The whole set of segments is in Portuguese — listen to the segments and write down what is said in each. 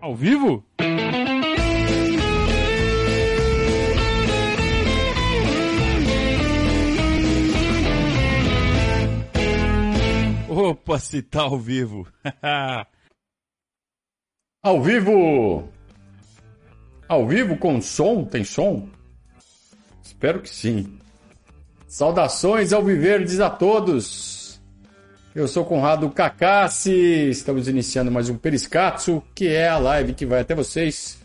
Ao vivo? Opa, se tá ao vivo. ao vivo! Ao vivo com som? Tem som? Espero que sim. Saudações ao Viverdes a todos! Eu sou Conrado Kakassi, estamos iniciando mais um Periscatso, que é a live que vai até vocês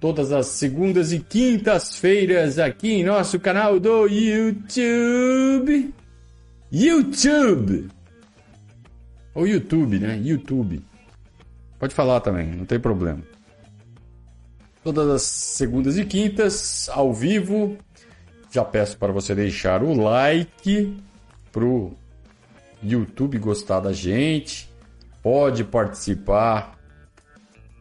todas as segundas e quintas-feiras aqui em nosso canal do YouTube. YouTube! Ou YouTube, né? YouTube. Pode falar também, não tem problema. Todas as segundas e quintas, ao vivo, já peço para você deixar o like pro YouTube gostar da gente. Pode participar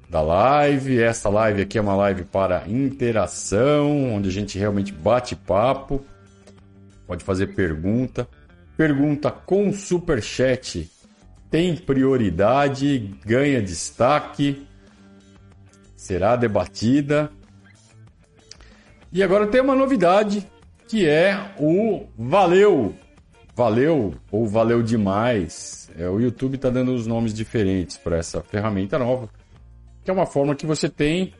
da live. Essa live aqui é uma live para interação, onde a gente realmente bate papo. Pode fazer pergunta. Pergunta com super chat tem prioridade, ganha destaque, será debatida. E agora tem uma novidade que é o Valeu. Valeu ou Valeu Demais. É, o YouTube está dando os nomes diferentes para essa ferramenta nova, que é uma forma que você tem,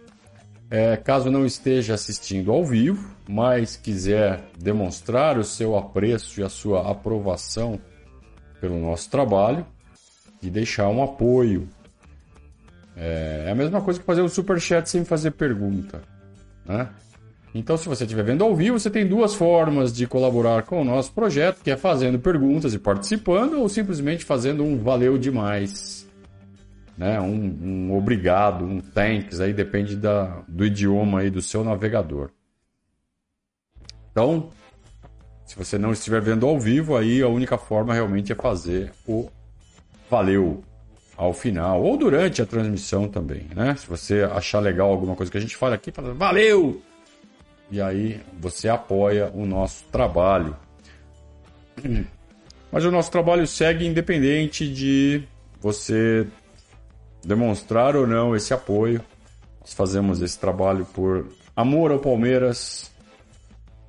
é, caso não esteja assistindo ao vivo, mas quiser demonstrar o seu apreço e a sua aprovação pelo nosso trabalho e deixar um apoio. É, é a mesma coisa que fazer um super chat sem fazer pergunta, né? Então, se você estiver vendo ao vivo, você tem duas formas de colaborar com o nosso projeto, que é fazendo perguntas e participando, ou simplesmente fazendo um valeu demais. Né? Um, um obrigado, um thanks, aí depende da, do idioma aí do seu navegador. Então, se você não estiver vendo ao vivo, aí a única forma realmente é fazer o valeu ao final, ou durante a transmissão também, né? Se você achar legal alguma coisa que a gente fala aqui, fala valeu! E aí você apoia o nosso trabalho. Mas o nosso trabalho segue independente de você demonstrar ou não esse apoio. Nós fazemos esse trabalho por amor ao Palmeiras.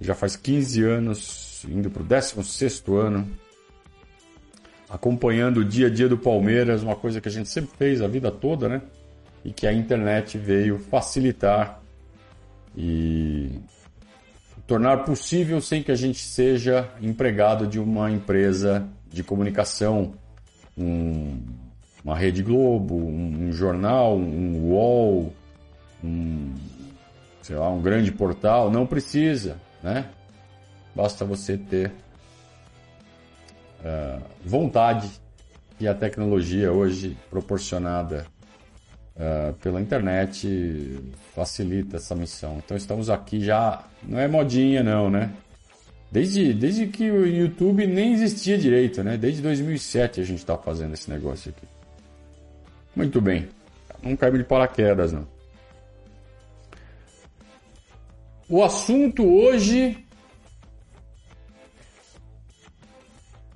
Já faz 15 anos, indo para o 16 ano, acompanhando o dia a dia do Palmeiras, uma coisa que a gente sempre fez a vida toda, né? E que a internet veio facilitar e tornar possível sem que a gente seja empregado de uma empresa de comunicação, um, uma Rede Globo, um, um jornal, um UOL, um, sei lá, um grande portal. Não precisa, né? Basta você ter uh, vontade e a tecnologia hoje proporcionada uh, pela internet facilita essa missão. Então estamos aqui já, não é modinha não, né? Desde, desde que o YouTube nem existia direito, né? Desde 2007 a gente está fazendo esse negócio aqui. Muito bem. Não caiu de paraquedas, não. O assunto hoje,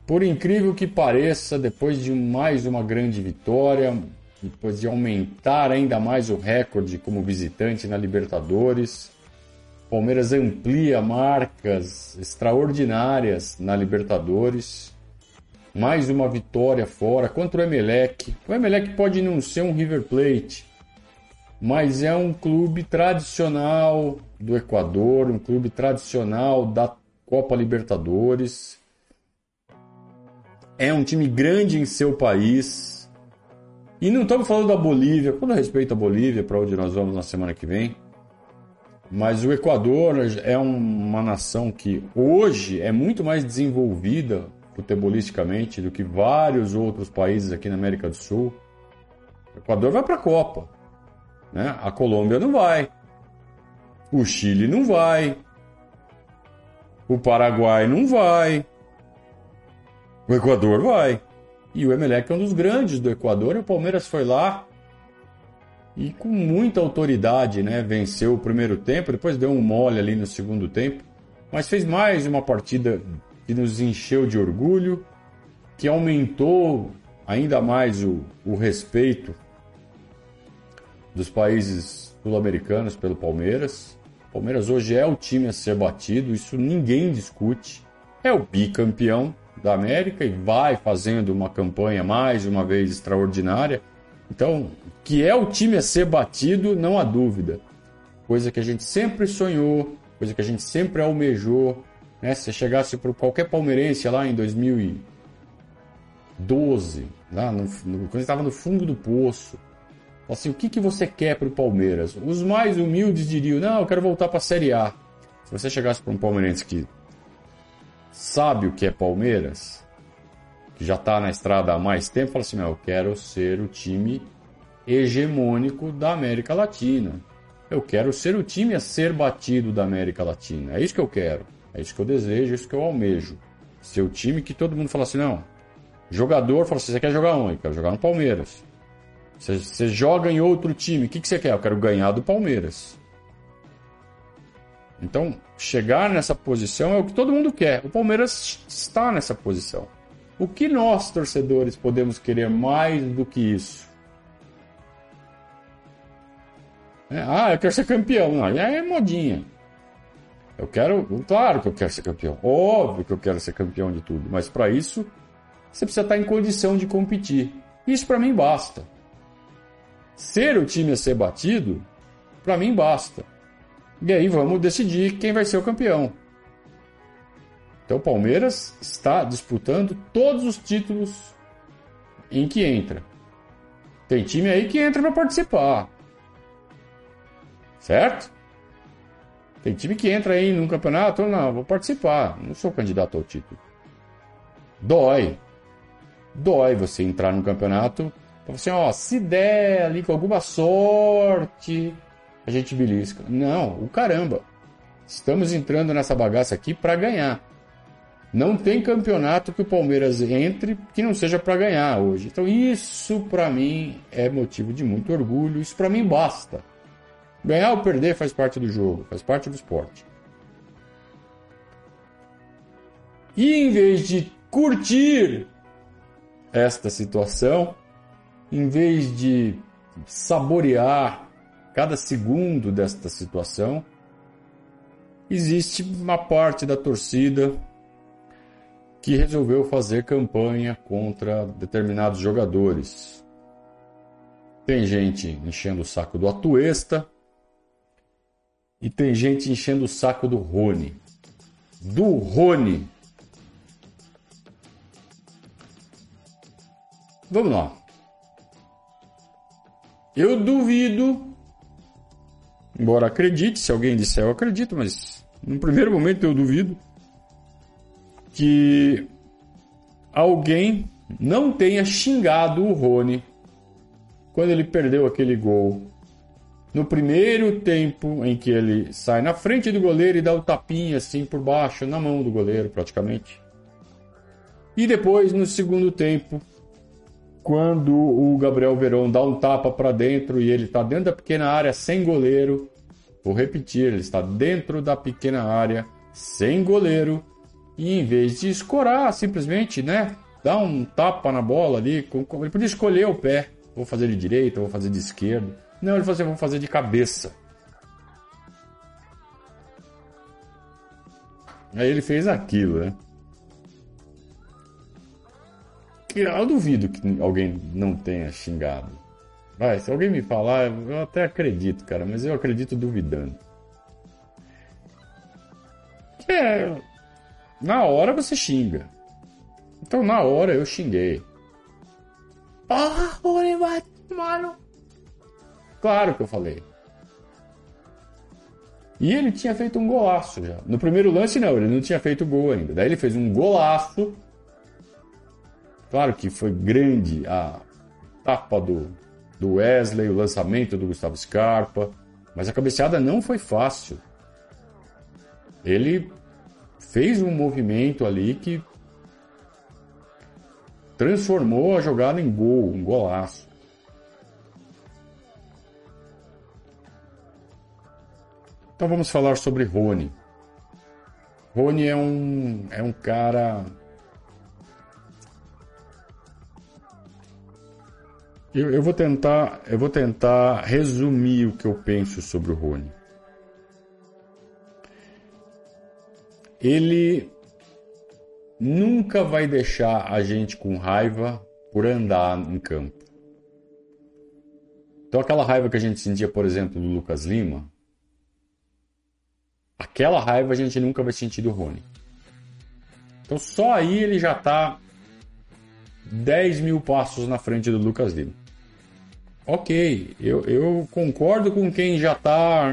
por incrível que pareça, depois de mais uma grande vitória, depois de aumentar ainda mais o recorde como visitante na Libertadores. Palmeiras amplia marcas extraordinárias na Libertadores. Mais uma vitória fora contra o Emelec. O Emelec pode não ser um River Plate, mas é um clube tradicional do Equador, um clube tradicional da Copa Libertadores. É um time grande em seu país, e não estamos falando da Bolívia, com respeito à Bolívia, para onde nós vamos na semana que vem. Mas o Equador é uma nação que hoje é muito mais desenvolvida futebolisticamente do que vários outros países aqui na América do Sul. O Equador vai para a Copa. Né? A Colômbia não vai. O Chile não vai. O Paraguai não vai. O Equador vai. E o Emelec é um dos grandes do Equador. E o Palmeiras foi lá e com muita autoridade, né? Venceu o primeiro tempo, depois deu um mole ali no segundo tempo, mas fez mais uma partida que nos encheu de orgulho, que aumentou ainda mais o, o respeito dos países sul-americanos pelo Palmeiras. Palmeiras hoje é o time a ser batido, isso ninguém discute. É o bicampeão da América e vai fazendo uma campanha mais uma vez extraordinária. Então, que é o time a ser batido, não há dúvida. Coisa que a gente sempre sonhou, coisa que a gente sempre almejou. Né? Se chegasse para qualquer palmeirense lá em 2012, lá no, no, quando estava no fundo do poço, assim, o que, que você quer para o Palmeiras? Os mais humildes diriam, não, eu quero voltar para a Série A. Se você chegasse para um palmeirense que sabe o que é Palmeiras, que já está na estrada há mais tempo, fala assim, eu quero ser o time hegemônico da América Latina. Eu quero ser o time a ser batido da América Latina. É isso que eu quero. É isso que eu desejo, é isso que eu almejo. Ser o time que todo mundo fala assim, não. Jogador fala assim, você quer jogar onde? Eu quero jogar no Palmeiras. Você, você joga em outro time, o que, que você quer? Eu quero ganhar do Palmeiras. Então, chegar nessa posição é o que todo mundo quer. O Palmeiras está nessa posição. O que nós, torcedores, podemos querer mais do que isso? É, ah, eu quero ser campeão. Não, é modinha. Eu quero, claro que eu quero ser campeão. Óbvio que eu quero ser campeão de tudo. Mas para isso, você precisa estar em condição de competir. Isso para mim basta. Ser o time a ser batido, para mim basta. E aí vamos decidir quem vai ser o campeão. Então o Palmeiras está disputando todos os títulos em que entra. Tem time aí que entra para participar. Certo? Tem time que entra aí num campeonato, não, vou participar, não sou candidato ao título. Dói. Dói você entrar num campeonato, assim, ó, se der ali com alguma sorte, a gente belisca. Não, o caramba. Estamos entrando nessa bagaça aqui para ganhar. Não tem campeonato que o Palmeiras entre que não seja para ganhar hoje. Então isso para mim é motivo de muito orgulho. Isso para mim basta. Ganhar ou perder faz parte do jogo, faz parte do esporte. E em vez de curtir esta situação, em vez de saborear cada segundo desta situação, existe uma parte da torcida que resolveu fazer campanha contra determinados jogadores. Tem gente enchendo o saco do Atuesta e tem gente enchendo o saco do Rony. Do Rony. Vamos lá. Eu duvido Embora acredite, se alguém disser eu acredito, mas no primeiro momento eu duvido que alguém não tenha xingado o Rony quando ele perdeu aquele gol. No primeiro tempo em que ele sai na frente do goleiro e dá o tapinha assim por baixo, na mão do goleiro praticamente. E depois no segundo tempo, quando o Gabriel Verão dá um tapa para dentro e ele está dentro da pequena área sem goleiro. Vou repetir, ele está dentro da pequena área sem goleiro e em vez de escorar, simplesmente, né, dar um tapa na bola ali, ele podia escolher o pé. Vou fazer de direita, vou fazer de esquerda. Não, ele falou assim, vou fazer de cabeça. Aí ele fez aquilo, né? Eu duvido que alguém não tenha xingado. Vai, se alguém me falar, eu até acredito, cara, mas eu acredito duvidando. É. Na hora você xinga. Então na hora eu xinguei. Ah, mano. Claro que eu falei. E ele tinha feito um golaço já. No primeiro lance, não, ele não tinha feito gol ainda. Daí ele fez um golaço Claro que foi grande a tapa do, do Wesley, o lançamento do Gustavo Scarpa, mas a cabeceada não foi fácil. Ele fez um movimento ali que transformou a jogada em gol, um golaço. Então vamos falar sobre Rony. Rony é um, é um cara Eu, eu, vou tentar, eu vou tentar resumir o que eu penso sobre o Rony. Ele nunca vai deixar a gente com raiva por andar em campo. Então aquela raiva que a gente sentia, por exemplo, do Lucas Lima, aquela raiva a gente nunca vai sentir do Rony. Então só aí ele já está 10 mil passos na frente do Lucas Lima. Ok, eu, eu concordo com quem já está.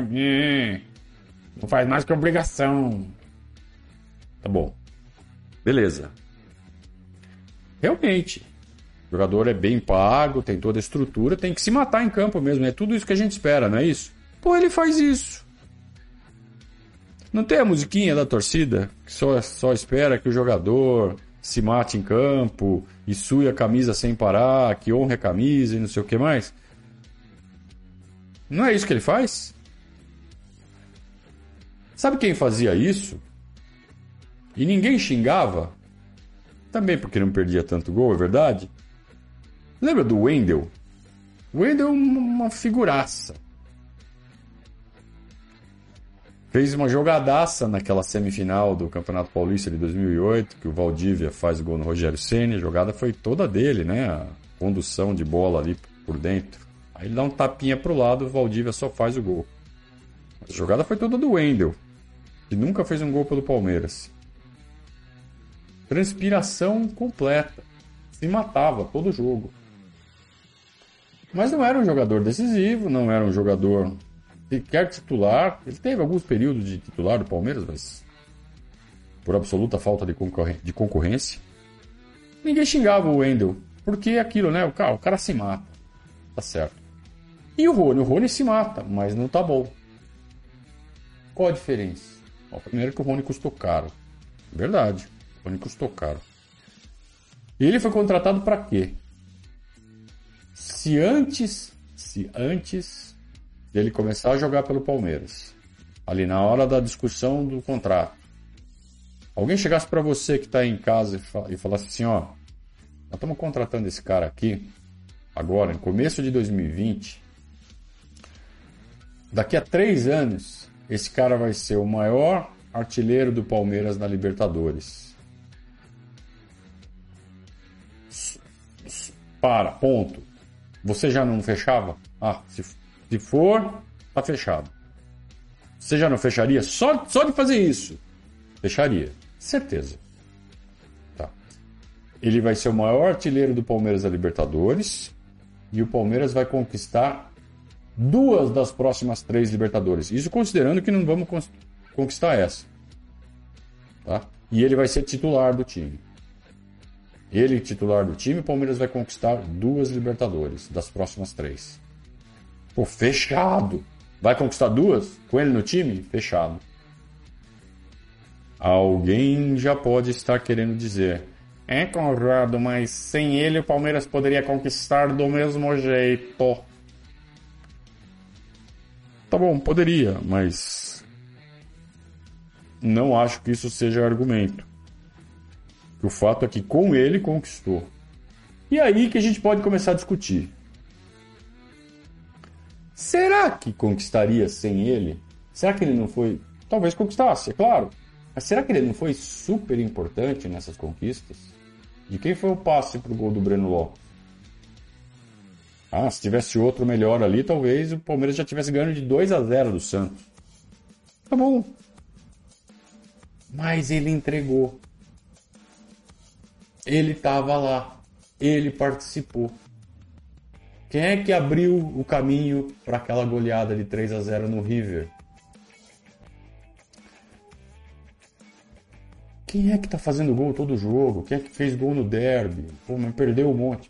Não faz mais que obrigação. Tá bom. Beleza. Realmente. O jogador é bem pago, tem toda a estrutura, tem que se matar em campo mesmo. É tudo isso que a gente espera, não é isso? Pô, ele faz isso. Não tem a musiquinha da torcida que só, só espera que o jogador se mate em campo e sue a camisa sem parar, que honre a camisa e não sei o que mais? Não é isso que ele faz? Sabe quem fazia isso? E ninguém xingava? Também porque não perdia tanto gol, é verdade? Lembra do Wendel? Wendel é uma figuraça. Fez uma jogadaça naquela semifinal do Campeonato Paulista de 2008, que o Valdívia faz o gol no Rogério Ceni. A jogada foi toda dele, né? A condução de bola ali por dentro. Aí ele dá um tapinha pro lado, o Valdívia só faz o gol. A jogada foi toda do Wendel, que nunca fez um gol pelo Palmeiras. Transpiração completa. Se matava todo jogo. Mas não era um jogador decisivo, não era um jogador sequer titular. Ele teve alguns períodos de titular do Palmeiras, mas por absoluta falta de, de concorrência. Ninguém xingava o Wendel, porque é aquilo, né? O cara, o cara se mata. Tá certo. E o Rony? O Rony se mata, mas não tá bom. Qual a diferença? Bom, primeiro que o Rony custou caro. Verdade. O Rony custou caro. E ele foi contratado para quê? Se antes, se antes dele começar a jogar pelo Palmeiras, ali na hora da discussão do contrato, alguém chegasse para você que está em casa e falasse assim, ó, nós estamos contratando esse cara aqui agora, no começo de 2020, daqui a três anos, esse cara vai ser o maior artilheiro do Palmeiras na Libertadores. Para, ponto. Você já não fechava? Ah, se se for, tá fechado. Você já não fecharia? Só, só de fazer isso. Fecharia. Certeza. Tá. Ele vai ser o maior artilheiro do Palmeiras da Libertadores. E o Palmeiras vai conquistar duas das próximas três Libertadores. Isso considerando que não vamos conquistar essa. Tá? E ele vai ser titular do time. Ele, titular do time, o Palmeiras vai conquistar duas Libertadores das próximas três. Pô, fechado. Vai conquistar duas? Com ele no time? Fechado. Alguém já pode estar querendo dizer. É, Conrado, mas sem ele o Palmeiras poderia conquistar do mesmo jeito. Tá bom, poderia, mas. Não acho que isso seja argumento. O fato é que com ele conquistou. E aí que a gente pode começar a discutir. Será que conquistaria sem ele? Será que ele não foi. Talvez conquistasse, é claro. Mas será que ele não foi super importante nessas conquistas? De quem foi o passe pro gol do Breno Lopes? Ah, se tivesse outro melhor ali, talvez o Palmeiras já tivesse ganho de 2 a 0 do Santos. Tá bom. Mas ele entregou. Ele estava lá. Ele participou. Quem é que abriu o caminho para aquela goleada de 3 a 0 no River? Quem é que tá fazendo gol todo jogo? Quem é que fez gol no derby? Pô, mas perdeu um monte.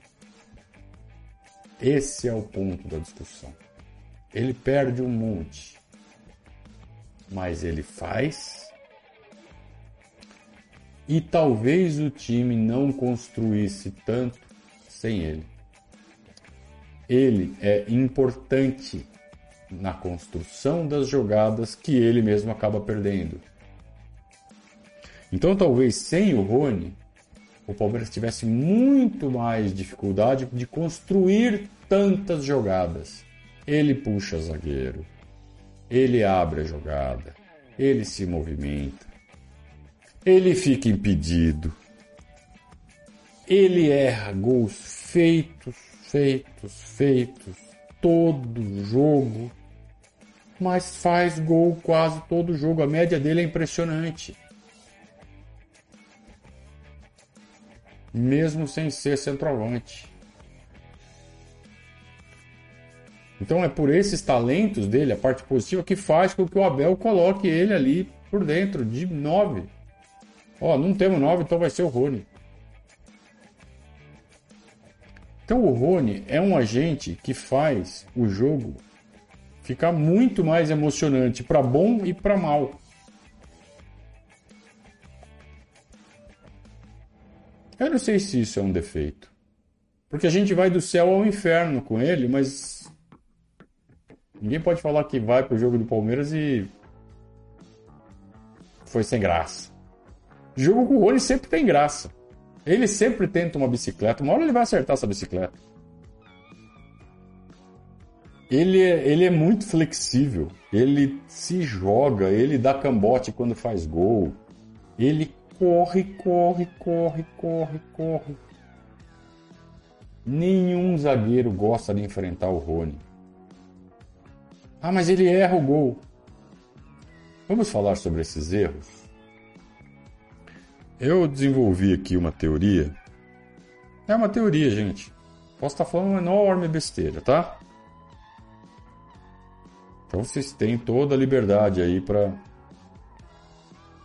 Esse é o ponto da discussão. Ele perde um monte. Mas ele faz. E talvez o time não construísse tanto sem ele ele é importante na construção das jogadas que ele mesmo acaba perdendo. Então, talvez sem o Rony, o Palmeiras tivesse muito mais dificuldade de construir tantas jogadas. Ele puxa zagueiro, ele abre a jogada, ele se movimenta, ele fica impedido, ele erra gols feitos, feitos, feitos, todo jogo, mas faz gol quase todo jogo. A média dele é impressionante. Mesmo sem ser centroavante. Então é por esses talentos dele, a parte positiva, que faz com que o Abel coloque ele ali por dentro, de 9. Ó, não temos 9, então vai ser o Rony. Então o Rony é um agente que faz o jogo ficar muito mais emocionante para bom e para mal. Eu não sei se isso é um defeito. Porque a gente vai do céu ao inferno com ele, mas ninguém pode falar que vai pro jogo do Palmeiras e foi sem graça. Jogo com o Rony sempre tem graça. Ele sempre tenta uma bicicleta. Uma hora ele vai acertar essa bicicleta. Ele é, ele é muito flexível. Ele se joga. Ele dá cambote quando faz gol. Ele corre, corre, corre, corre, corre. Nenhum zagueiro gosta de enfrentar o Rony. Ah, mas ele erra o gol. Vamos falar sobre esses erros? Eu desenvolvi aqui uma teoria. É uma teoria, gente. Posso estar falando uma enorme besteira, tá? Então vocês têm toda a liberdade aí para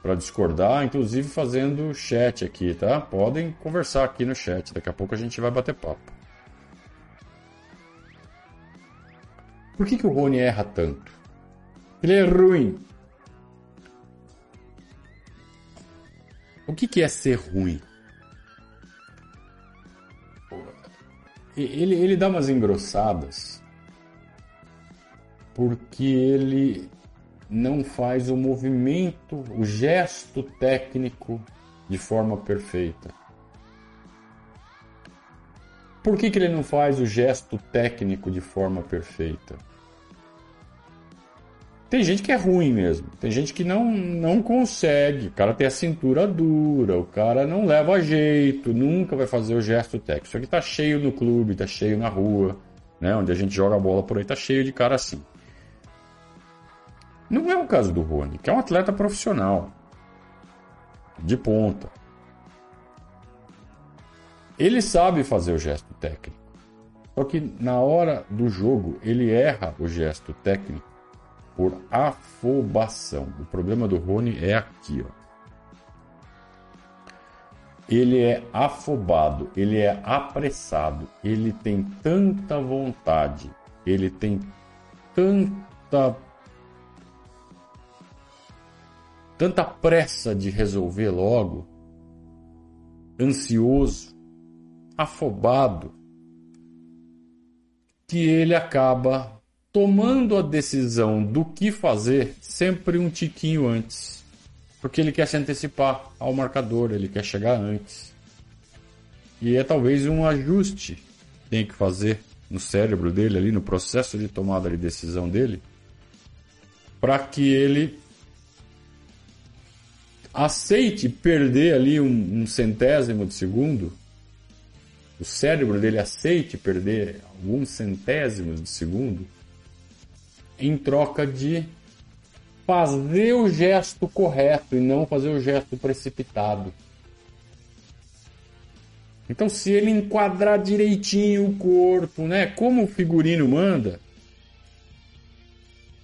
para discordar, inclusive fazendo chat aqui, tá? Podem conversar aqui no chat, daqui a pouco a gente vai bater papo. Por que, que o Rony erra tanto? Ele é ruim. O que, que é ser ruim? Ele, ele dá umas engrossadas porque ele não faz o movimento, o gesto técnico de forma perfeita. Por que, que ele não faz o gesto técnico de forma perfeita? Tem gente que é ruim mesmo. Tem gente que não, não consegue. O cara tem a cintura dura, o cara não leva jeito, nunca vai fazer o gesto técnico. Isso aqui tá cheio no clube, tá cheio na rua, né? Onde a gente joga a bola por aí, tá cheio de cara assim. Não é o caso do Rony, que é um atleta profissional. De ponta. Ele sabe fazer o gesto técnico. Só que na hora do jogo ele erra o gesto técnico por afobação. O problema do Rony é aqui, ó. Ele é afobado, ele é apressado, ele tem tanta vontade, ele tem tanta tanta pressa de resolver logo, ansioso, afobado, que ele acaba tomando a decisão do que fazer sempre um tiquinho antes. Porque ele quer se antecipar ao marcador, ele quer chegar antes. E é talvez um ajuste que tem que fazer no cérebro dele, ali no processo de tomada de decisão dele, para que ele aceite perder ali um, um centésimo de segundo, o cérebro dele aceite perder alguns centésimos de segundo, em troca de fazer o gesto correto e não fazer o gesto precipitado. Então, se ele enquadrar direitinho o corpo, né, como o figurino manda,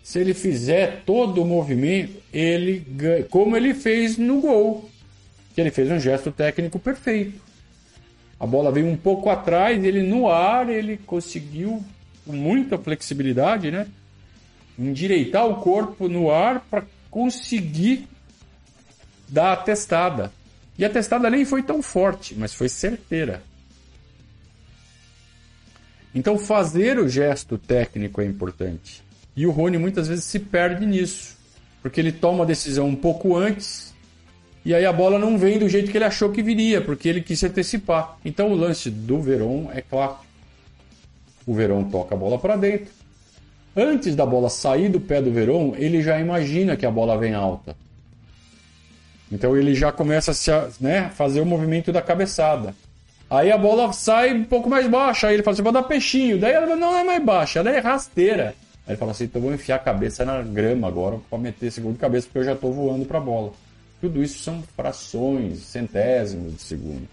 se ele fizer todo o movimento, ele como ele fez no gol, que ele fez um gesto técnico perfeito. A bola veio um pouco atrás, ele no ar, ele conseguiu com muita flexibilidade, né? endireitar o corpo no ar para conseguir dar a testada. E a testada nem foi tão forte, mas foi certeira. Então fazer o gesto técnico é importante. E o Rony muitas vezes se perde nisso, porque ele toma a decisão um pouco antes e aí a bola não vem do jeito que ele achou que viria, porque ele quis antecipar. Então o lance do Veron é claro. O Verón toca a bola para dentro. Antes da bola sair do pé do Verón, ele já imagina que a bola vem alta. Então ele já começa a né, fazer o movimento da cabeçada. Aí a bola sai um pouco mais baixa. Aí ele fala assim: vou dar peixinho. Daí ela não é mais baixa, ela é rasteira. Aí ele fala assim: então vou enfiar a cabeça na grama agora para meter esse gol de cabeça, porque eu já estou voando para a bola. Tudo isso são frações, centésimos de segundo.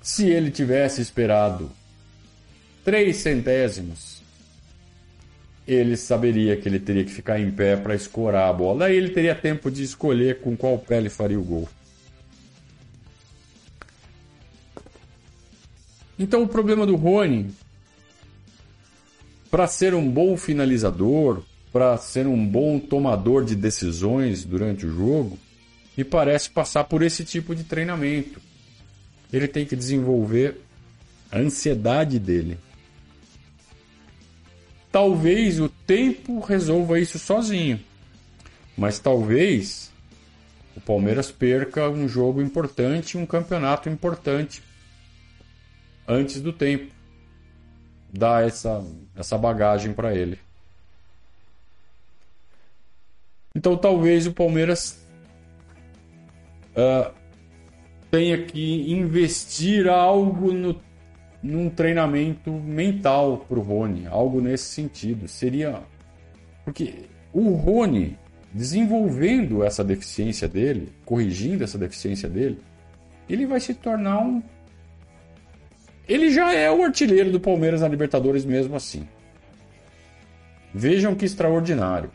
Se ele tivesse esperado três centésimos, ele saberia que ele teria que ficar em pé para escorar a bola. Aí ele teria tempo de escolher com qual pé ele faria o gol. Então o problema do Rony, para ser um bom finalizador, para ser um bom tomador de decisões durante o jogo, me parece passar por esse tipo de treinamento. Ele tem que desenvolver a ansiedade dele. Talvez o tempo resolva isso sozinho, mas talvez o Palmeiras perca um jogo importante, um campeonato importante antes do tempo. Dá essa, essa bagagem para ele. Então talvez o Palmeiras uh, tenha que investir algo no, num treinamento mental para o Rony, algo nesse sentido. Seria. Porque o Rony, desenvolvendo essa deficiência dele, corrigindo essa deficiência dele, ele vai se tornar um ele já é o artilheiro do Palmeiras na Libertadores mesmo assim. Vejam que extraordinário.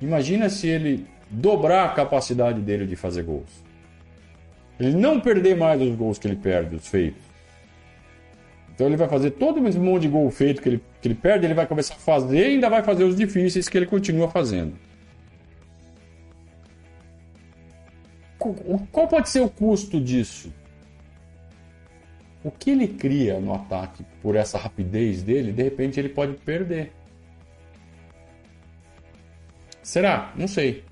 Imagina se ele dobrar a capacidade dele de fazer gols. Ele não perder mais os gols que ele perde, os feitos. Então ele vai fazer todo esse monte de gol feito que ele, que ele perde, ele vai começar a fazer e ainda vai fazer os difíceis que ele continua fazendo. Qual pode ser o custo disso? O que ele cria no ataque por essa rapidez dele, de repente ele pode perder. Será? Não sei.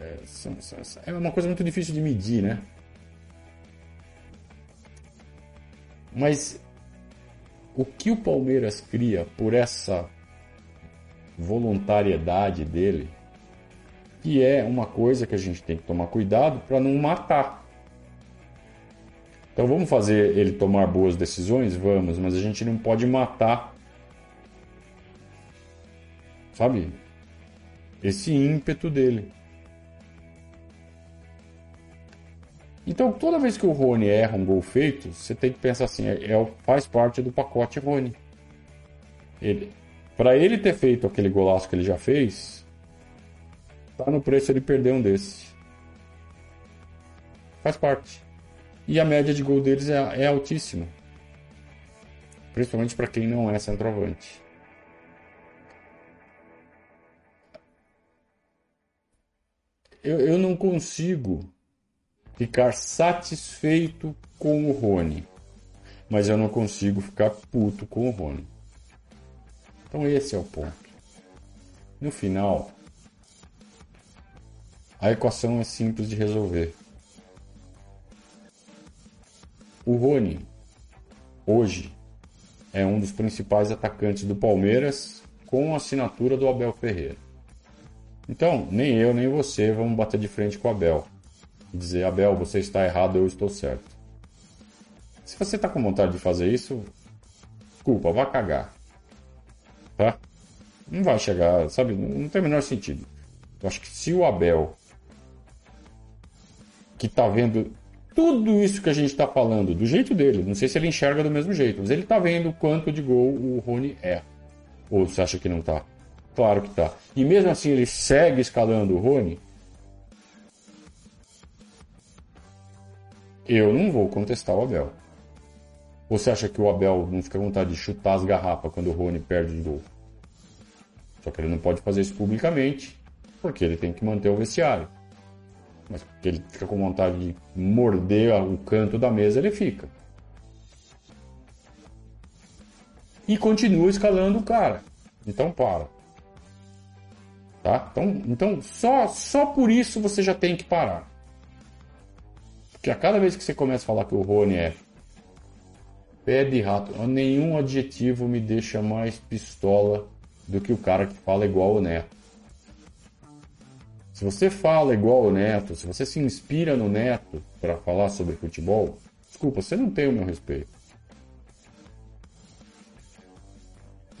É, é uma coisa muito difícil de medir, né? Mas o que o Palmeiras cria por essa voluntariedade dele, que é uma coisa que a gente tem que tomar cuidado para não matar. Então vamos fazer ele tomar boas decisões? Vamos, mas a gente não pode matar, sabe? Esse ímpeto dele. Então toda vez que o Rony erra um gol feito, você tem que pensar assim, é, é faz parte do pacote Rony. Ele, para ele ter feito aquele golaço que ele já fez, tá no preço ele perder um desse. Faz parte. E a média de gol deles é, é altíssima. Principalmente para quem não é centroavante. Eu, eu não consigo ficar satisfeito com o Rony. Mas eu não consigo ficar puto com o Rony. Então esse é o ponto. No final, a equação é simples de resolver. O Rony, hoje, é um dos principais atacantes do Palmeiras com a assinatura do Abel Ferreira. Então, nem eu nem você vamos bater de frente com o Abel e dizer: Abel, você está errado, eu estou certo. Se você está com vontade de fazer isso, desculpa, vá cagar. Tá? Não vai chegar, sabe? Não tem o menor sentido. Eu acho que se o Abel, que está vendo tudo isso que a gente está falando, do jeito dele, não sei se ele enxerga do mesmo jeito, mas ele está vendo quanto de gol o Rony é. Ou você acha que não está? Claro que está. E mesmo assim ele segue escalando o Rony. Eu não vou contestar o Abel. Ou você acha que o Abel não fica com vontade de chutar as garrafas quando o Rony perde de gol? Só que ele não pode fazer isso publicamente, porque ele tem que manter o vestiário mas porque ele fica com vontade de morder o canto da mesa, ele fica. E continua escalando o cara. Então para. Tá? Então, então só, só por isso você já tem que parar. Porque a cada vez que você começa a falar que o Rony é Pé de rato. Nenhum adjetivo me deixa mais pistola do que o cara que fala igual o Neto. Se você fala igual o Neto, se você se inspira no Neto para falar sobre futebol, desculpa, você não tem o meu respeito.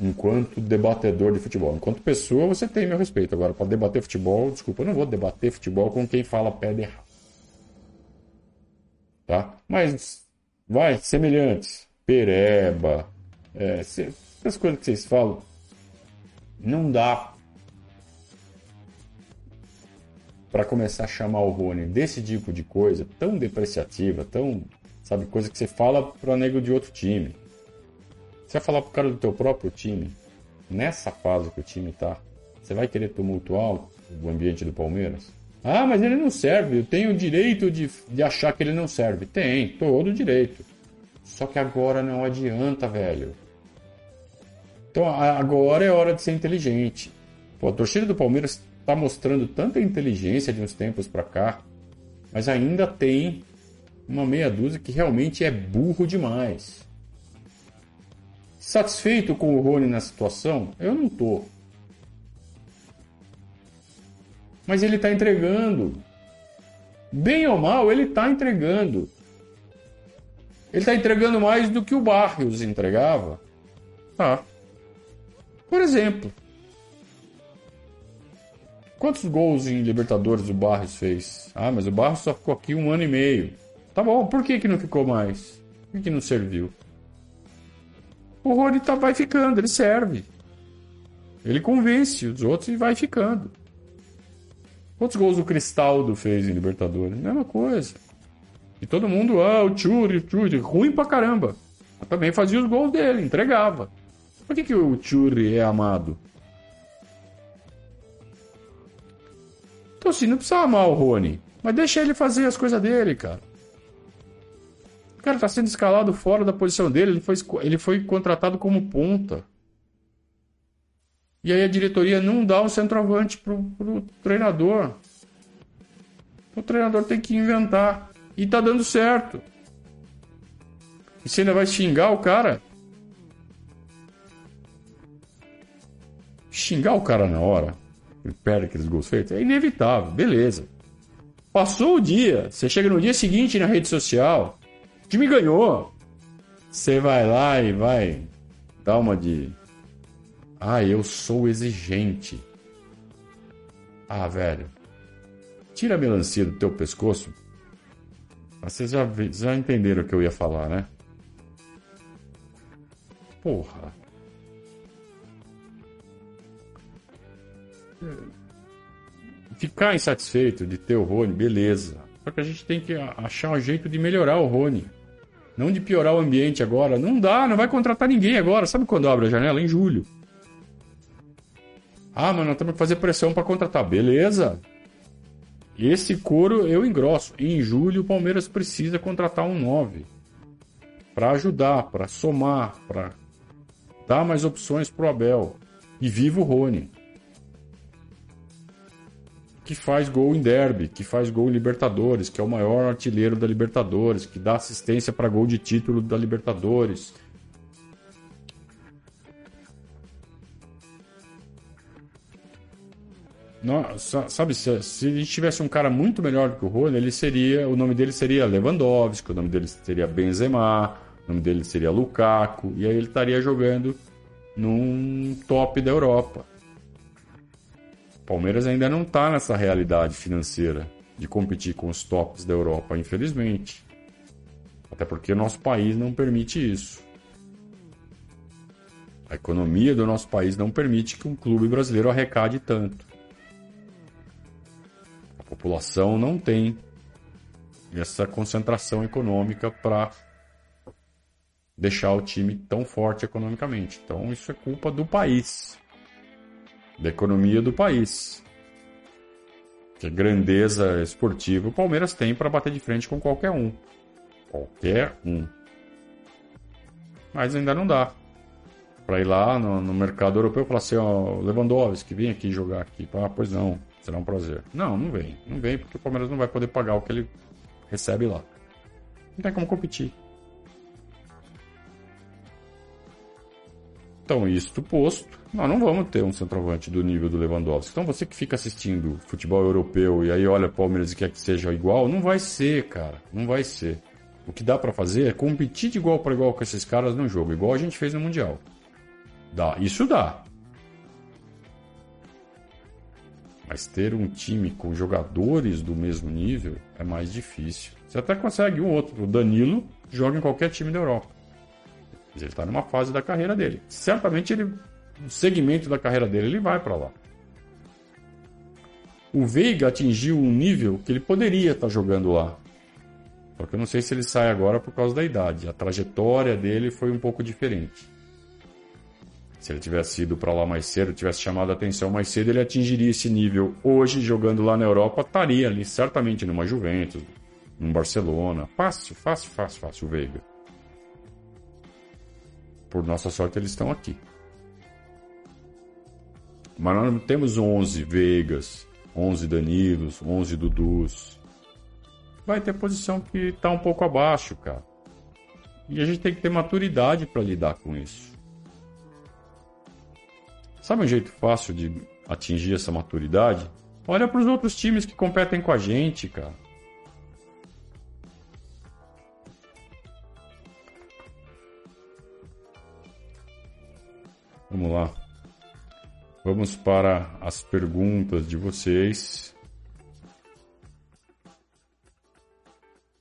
Enquanto debatedor de futebol. Enquanto pessoa, você tem meu respeito. Agora, para debater futebol, desculpa, eu não vou debater futebol com quem fala pé de rato. Tá? Mas, vai, semelhantes. Pereba, é, essas coisas que vocês falam, não dá para começar a chamar o Rony desse tipo de coisa tão depreciativa, tão, sabe, coisa que você fala para nego de outro time. Você vai falar pro cara do teu próprio time, nessa fase que o time tá, você vai querer tumultuar o ambiente do Palmeiras? Ah, mas ele não serve, eu tenho o direito de, de achar que ele não serve. Tem, todo o direito. Só que agora não adianta, velho. Então agora é hora de ser inteligente. Pô, a torcida do Palmeiras está mostrando tanta inteligência de uns tempos para cá, mas ainda tem uma meia dúzia que realmente é burro demais. Satisfeito com o Rony na situação? Eu não tô. Mas ele está entregando. Bem ou mal, ele está entregando. Ele está entregando mais do que o Barrios entregava. Ah. Por exemplo, quantos gols em Libertadores o Barrios fez? Ah, mas o Barrios só ficou aqui um ano e meio. Tá bom, por que, que não ficou mais? Por que, que não serviu? O Rony tá, vai ficando, ele serve. Ele convence os outros e vai ficando. Quantos gols o Cristaldo fez em Libertadores? Mesma coisa. E todo mundo, ah, o Churi, o Churi, ruim pra caramba. Mas também fazia os gols dele, entregava. Por que, que o Churi é amado? Então assim, não precisa amar o Rony. Mas deixa ele fazer as coisas dele, cara. O cara tá sendo escalado fora da posição dele, ele foi, ele foi contratado como ponta. E aí a diretoria não dá um centroavante pro, pro treinador. O treinador tem que inventar. E tá dando certo. E você ainda vai xingar o cara? Xingar o cara na hora, ele perde aqueles gols feitos, é inevitável, beleza. Passou o dia, você chega no dia seguinte na rede social, o time ganhou. Você vai lá e vai dar uma de. Ah, eu sou exigente. Ah, velho. Tira a melancia do teu pescoço, vocês já, já entenderam o que eu ia falar, né? Porra. Ficar insatisfeito de ter o Rony, beleza. Só que a gente tem que achar um jeito de melhorar o Rony. Não de piorar o ambiente agora. Não dá, não vai contratar ninguém agora. Sabe quando abre a janela? Em julho. Ah, mas nós temos que fazer pressão para contratar. Beleza. Esse couro eu engrosso. Em julho o Palmeiras precisa contratar um 9 para ajudar, para somar, para dar mais opções pro Abel. E viva o Rony. Que faz gol em derby, que faz gol em Libertadores, que é o maior artilheiro da Libertadores, que dá assistência para gol de título da Libertadores, Nossa, sabe, se, se, a gente tivesse um cara muito melhor do que o Rony, ele seria, o nome dele seria Lewandowski, o nome dele seria Benzema, o nome dele seria Lukaku, e aí ele estaria jogando num top da Europa. O Palmeiras ainda não está nessa realidade financeira de competir com os tops da Europa, infelizmente. Até porque o nosso país não permite isso. A economia do nosso país não permite que um clube brasileiro arrecade tanto população não tem essa concentração econômica para deixar o time tão forte economicamente. Então isso é culpa do país, da economia do país. Que grandeza esportiva o Palmeiras tem para bater de frente com qualquer um. Qualquer um. Mas ainda não dá. Para ir lá no, no, mercado europeu e falar assim, ó, Lewandowski, vem aqui jogar aqui. Ah, pois não. Será um prazer. Não, não vem. Não vem porque o Palmeiras não vai poder pagar o que ele recebe lá. Não tem como competir. Então, isto posto, nós não vamos ter um centroavante do nível do Lewandowski. Então, você que fica assistindo futebol europeu e aí olha Palmeiras e quer que seja igual, não vai ser, cara. Não vai ser. O que dá para fazer é competir de igual para igual com esses caras no jogo, igual a gente fez no Mundial. Dá, isso dá. Mas ter um time com jogadores do mesmo nível é mais difícil. Você até consegue um outro. O Danilo joga em qualquer time da Europa. Mas ele está numa fase da carreira dele. Certamente ele, no segmento da carreira dele, ele vai para lá. O Veiga atingiu um nível que ele poderia estar tá jogando lá. Só que eu não sei se ele sai agora por causa da idade. A trajetória dele foi um pouco diferente. Se ele tivesse ido para lá mais cedo, tivesse chamado a atenção mais cedo, ele atingiria esse nível. Hoje, jogando lá na Europa, estaria ali certamente numa Juventus, num Barcelona. Fácil, fácil, fácil, fácil o Veiga. Por nossa sorte, eles estão aqui. Mas nós não temos 11 Vegas, 11 Danilos, 11 Dudus. Vai ter posição que está um pouco abaixo, cara. E a gente tem que ter maturidade para lidar com isso. Sabe um jeito fácil de atingir essa maturidade? Olha para os outros times que competem com a gente, cara. Vamos lá. Vamos para as perguntas de vocês.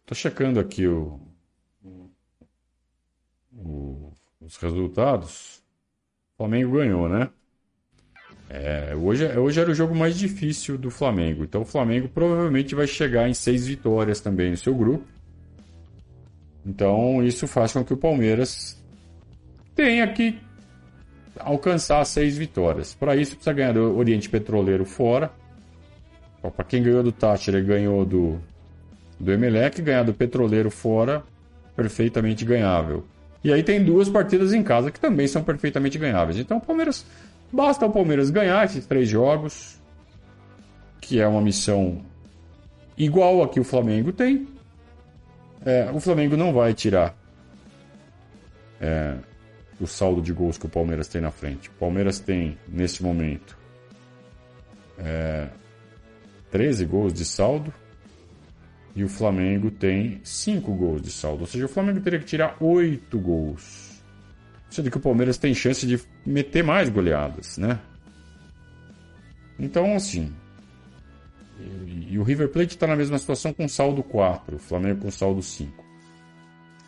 Tô checando aqui o, o, os resultados. O Flamengo ganhou, né? É, hoje, hoje era o jogo mais difícil do Flamengo. Então o Flamengo provavelmente vai chegar em seis vitórias também no seu grupo. Então isso faz com que o Palmeiras tenha que alcançar seis vitórias. Para isso, precisa ganhar do Oriente Petroleiro fora. Para quem ganhou do Tátira ganhou do, do Emelec, ganhar do Petroleiro fora, perfeitamente ganhável. E aí tem duas partidas em casa que também são perfeitamente ganháveis. Então o Palmeiras. Basta o Palmeiras ganhar esses três jogos, que é uma missão igual a que o Flamengo tem. É, o Flamengo não vai tirar é, o saldo de gols que o Palmeiras tem na frente. O Palmeiras tem, neste momento, é, 13 gols de saldo e o Flamengo tem 5 gols de saldo. Ou seja, o Flamengo teria que tirar 8 gols. Sendo que o Palmeiras tem chance de meter mais goleadas, né? Então, assim. E, e o River Plate está na mesma situação com saldo 4, o Flamengo com saldo 5.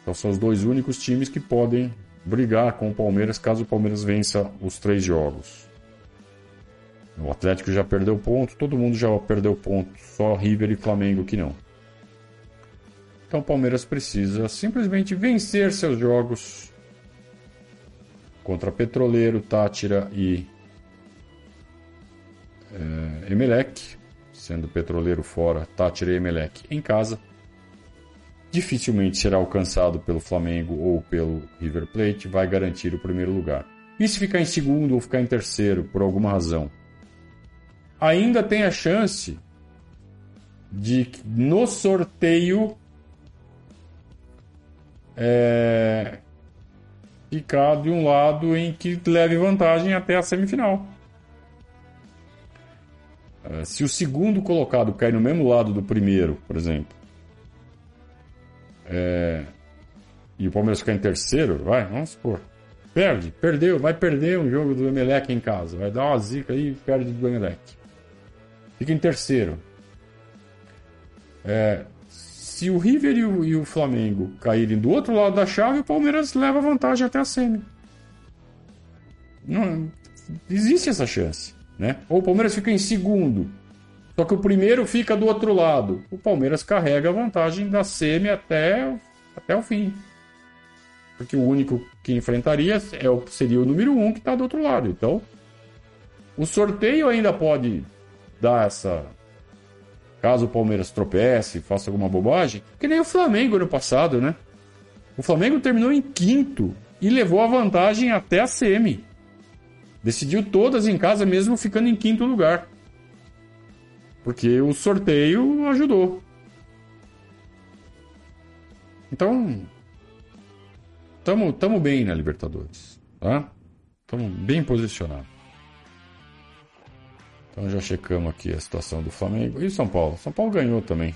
Então são os dois únicos times que podem brigar com o Palmeiras caso o Palmeiras vença os três jogos. O Atlético já perdeu ponto, todo mundo já perdeu ponto, só River e Flamengo que não. Então o Palmeiras precisa simplesmente vencer seus jogos contra Petroleiro, Tátira e é, Emelec, sendo Petroleiro fora, Tátira e Emelec em casa dificilmente será alcançado pelo Flamengo ou pelo River Plate, vai garantir o primeiro lugar. E se ficar em segundo ou ficar em terceiro por alguma razão? Ainda tem a chance de no sorteio é, ficar de um lado em que leve vantagem até a semifinal. É, se o segundo colocado cair no mesmo lado do primeiro, por exemplo, é, e o Palmeiras ficar em terceiro, vai, vamos supor. Perde, perdeu, vai perder um jogo do Emelec em casa. Vai dar uma zica aí e perde do Emelec. Fica em terceiro. É, se o River e o, e o, Flamengo caírem do outro lado da chave, o Palmeiras leva vantagem até a semi. Não, existe essa chance. Né? Ou o Palmeiras fica em segundo só que o primeiro fica do outro lado. O Palmeiras carrega a vantagem da semi até, até o fim. Porque o único que enfrentaria é seria o número um que está do outro lado. Então, o sorteio ainda pode dar essa. Caso o Palmeiras tropece, faça alguma bobagem, que nem o Flamengo no passado, né? O Flamengo terminou em quinto e levou a vantagem até a semi. Decidiu todas em casa, mesmo ficando em quinto lugar. Porque o sorteio ajudou. Então, tamo, tamo bem na Libertadores, tá? Estamos bem posicionados. Então já checamos aqui a situação do Flamengo e São Paulo. São Paulo ganhou também.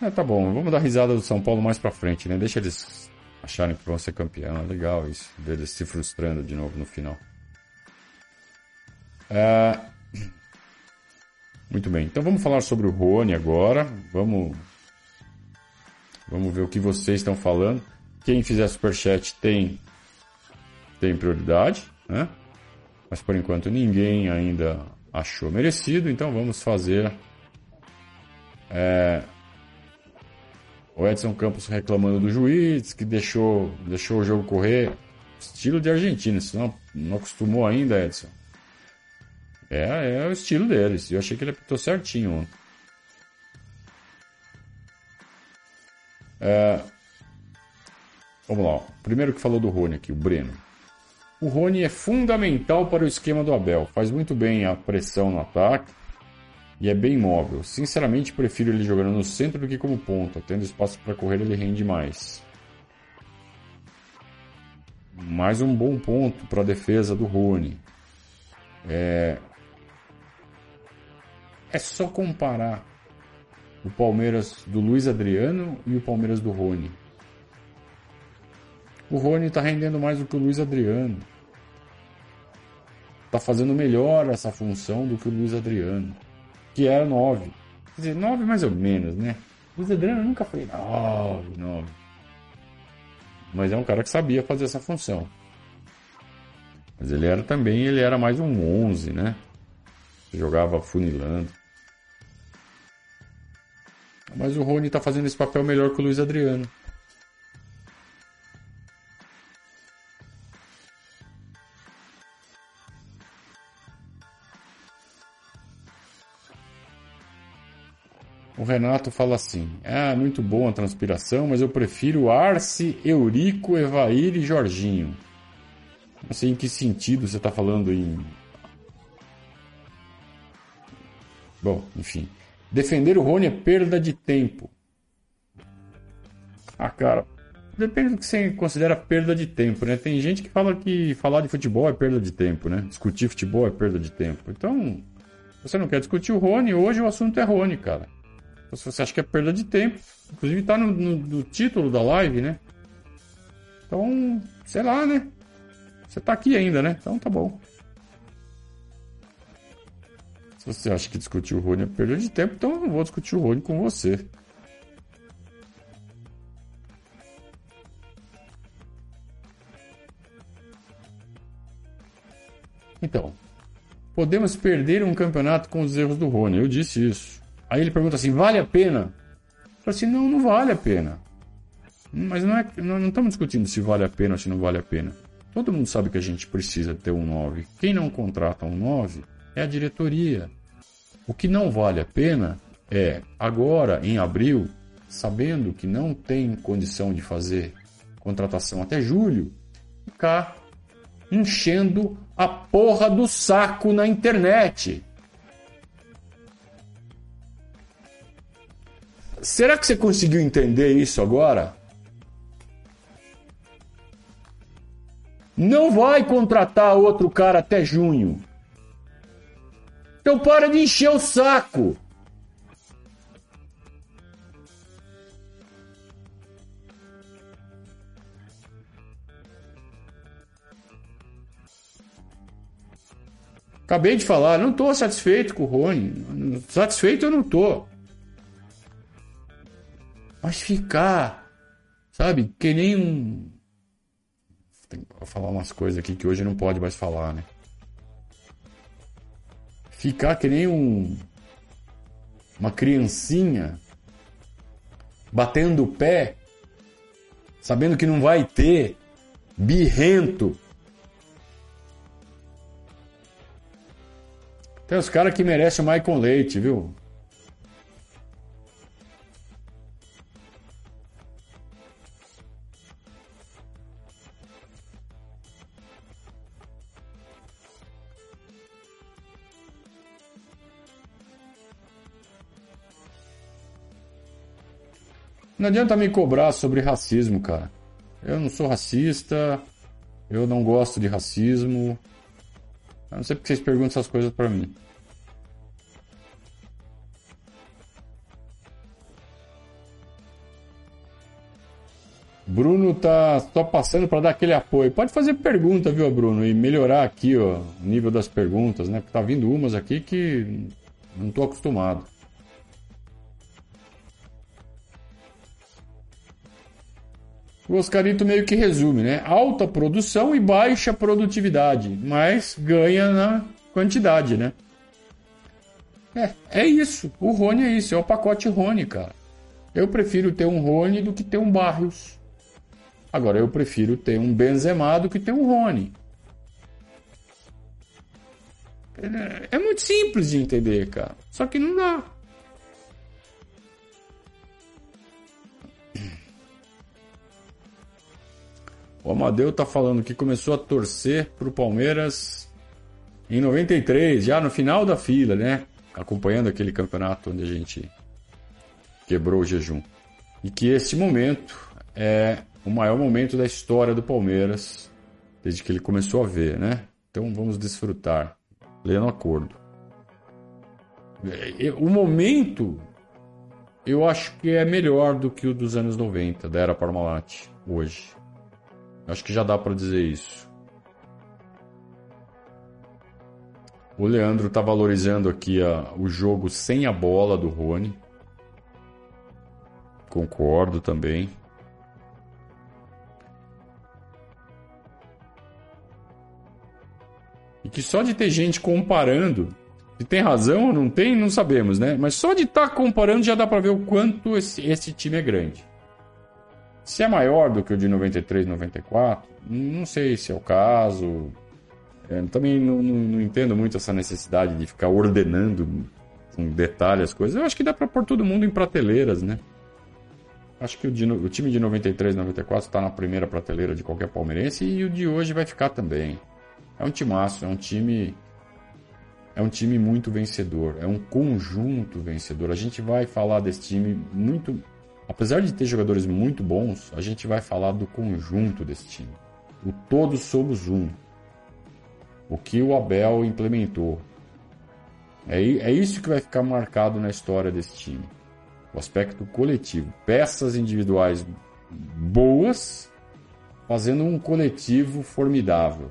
É, tá bom, vamos dar risada do São Paulo mais pra frente, né? Deixa eles acharem que vão ser campeão. Legal isso, ver eles se frustrando de novo no final. É... Muito bem, então vamos falar sobre o Rony agora. Vamos, vamos ver o que vocês estão falando. Quem fizer superchat tem, tem prioridade, né? Mas por enquanto ninguém ainda achou merecido, então vamos fazer é, o Edson Campos reclamando do juiz, que deixou, deixou o jogo correr. Estilo de Argentina, se não, não acostumou ainda, Edson. É, é o estilo deles. Eu achei que ele apitou certinho. É, vamos lá. Primeiro que falou do Rony aqui, o Breno. O Rony é fundamental para o esquema do Abel. Faz muito bem a pressão no ataque e é bem móvel. Sinceramente, prefiro ele jogando no centro do que como ponta. Tendo espaço para correr, ele rende mais. Mais um bom ponto para a defesa do Rony. É... é só comparar o Palmeiras do Luiz Adriano e o Palmeiras do Rony. O Rony está rendendo mais do que o Luiz Adriano. Está fazendo melhor essa função do que o Luiz Adriano que era 9. Quer dizer, 9 mais ou menos, né? O Zedrano nunca foi 9, 9. Mas é um cara que sabia fazer essa função. Mas ele era também, ele era mais um 11, né? Jogava funilando. Mas o Rony tá fazendo esse papel melhor que o Luiz Adriano. O Renato fala assim: Ah, muito bom a transpiração, mas eu prefiro Arce, Eurico, Evair e Jorginho. Não sei em que sentido você está falando em. Bom, enfim. Defender o Rony é perda de tempo. Ah, cara, depende do que você considera perda de tempo, né? Tem gente que fala que falar de futebol é perda de tempo, né? Discutir futebol é perda de tempo. Então, você não quer discutir o Rony, hoje o assunto é Rony, cara. Se você acha que é perda de tempo, inclusive tá no, no, no título da live, né? Então, sei lá, né? Você tá aqui ainda, né? Então tá bom. Você acha que discutir o Rony é perda de tempo, então eu não vou discutir o Rony com você. Então, podemos perder um campeonato com os erros do Rony. Eu disse isso. Aí ele pergunta assim: vale a pena? Eu falo assim: não, não vale a pena. Mas não, é, não, não estamos discutindo se vale a pena ou se não vale a pena. Todo mundo sabe que a gente precisa ter um 9. Quem não contrata um 9 é a diretoria. O que não vale a pena é, agora, em abril, sabendo que não tem condição de fazer contratação até julho, ficar enchendo a porra do saco na internet. Será que você conseguiu entender isso agora? Não vai contratar outro cara até junho. Então para de encher o saco. Acabei de falar, não estou satisfeito com o Rony. Satisfeito eu não estou. Mas ficar, sabe, que nem um. Que falar umas coisas aqui que hoje não pode mais falar, né? Ficar que nem um. Uma criancinha batendo o pé, sabendo que não vai ter, birrento. Tem os caras que merecem o Michael Leite, viu? Não adianta me cobrar sobre racismo, cara. Eu não sou racista, eu não gosto de racismo. Eu não sei porque vocês perguntam essas coisas pra mim. Bruno tá só passando para dar aquele apoio. Pode fazer pergunta, viu, Bruno? E melhorar aqui ó, o nível das perguntas, né? Porque tá vindo umas aqui que não tô acostumado. O Oscarito meio que resume, né? Alta produção e baixa produtividade, mas ganha na quantidade, né? É, é isso. O Rony é isso, é o pacote Rony, cara. Eu prefiro ter um Rony do que ter um Barrios. Agora, eu prefiro ter um Benzema do que ter um Rony. É, é muito simples de entender, cara. Só que não dá. O Amadeu tá falando que começou a torcer pro Palmeiras em 93, já no final da fila, né? Acompanhando aquele campeonato onde a gente quebrou o jejum. E que este momento é o maior momento da história do Palmeiras, desde que ele começou a ver, né? Então vamos desfrutar, pleno acordo. O momento, eu acho que é melhor do que o dos anos 90, da era Parmalat, hoje. Acho que já dá para dizer isso. O Leandro tá valorizando aqui a, o jogo sem a bola do Rony. Concordo também. E que só de ter gente comparando, se tem razão ou não tem, não sabemos, né? Mas só de estar tá comparando já dá para ver o quanto esse, esse time é grande. Se é maior do que o de 93, 94, não sei se é o caso. Eu também não, não, não entendo muito essa necessidade de ficar ordenando com detalhe as coisas. Eu acho que dá para pôr todo mundo em prateleiras, né? Acho que o, de, o time de 93, 94 está na primeira prateleira de qualquer palmeirense e o de hoje vai ficar também. É um timaço, é um time é um time muito vencedor, é um conjunto vencedor. A gente vai falar desse time muito, apesar de ter jogadores muito bons, a gente vai falar do conjunto desse time. O todos somos um. O que o Abel implementou. É, é isso que vai ficar marcado na história desse time. O aspecto coletivo. Peças individuais boas fazendo um coletivo formidável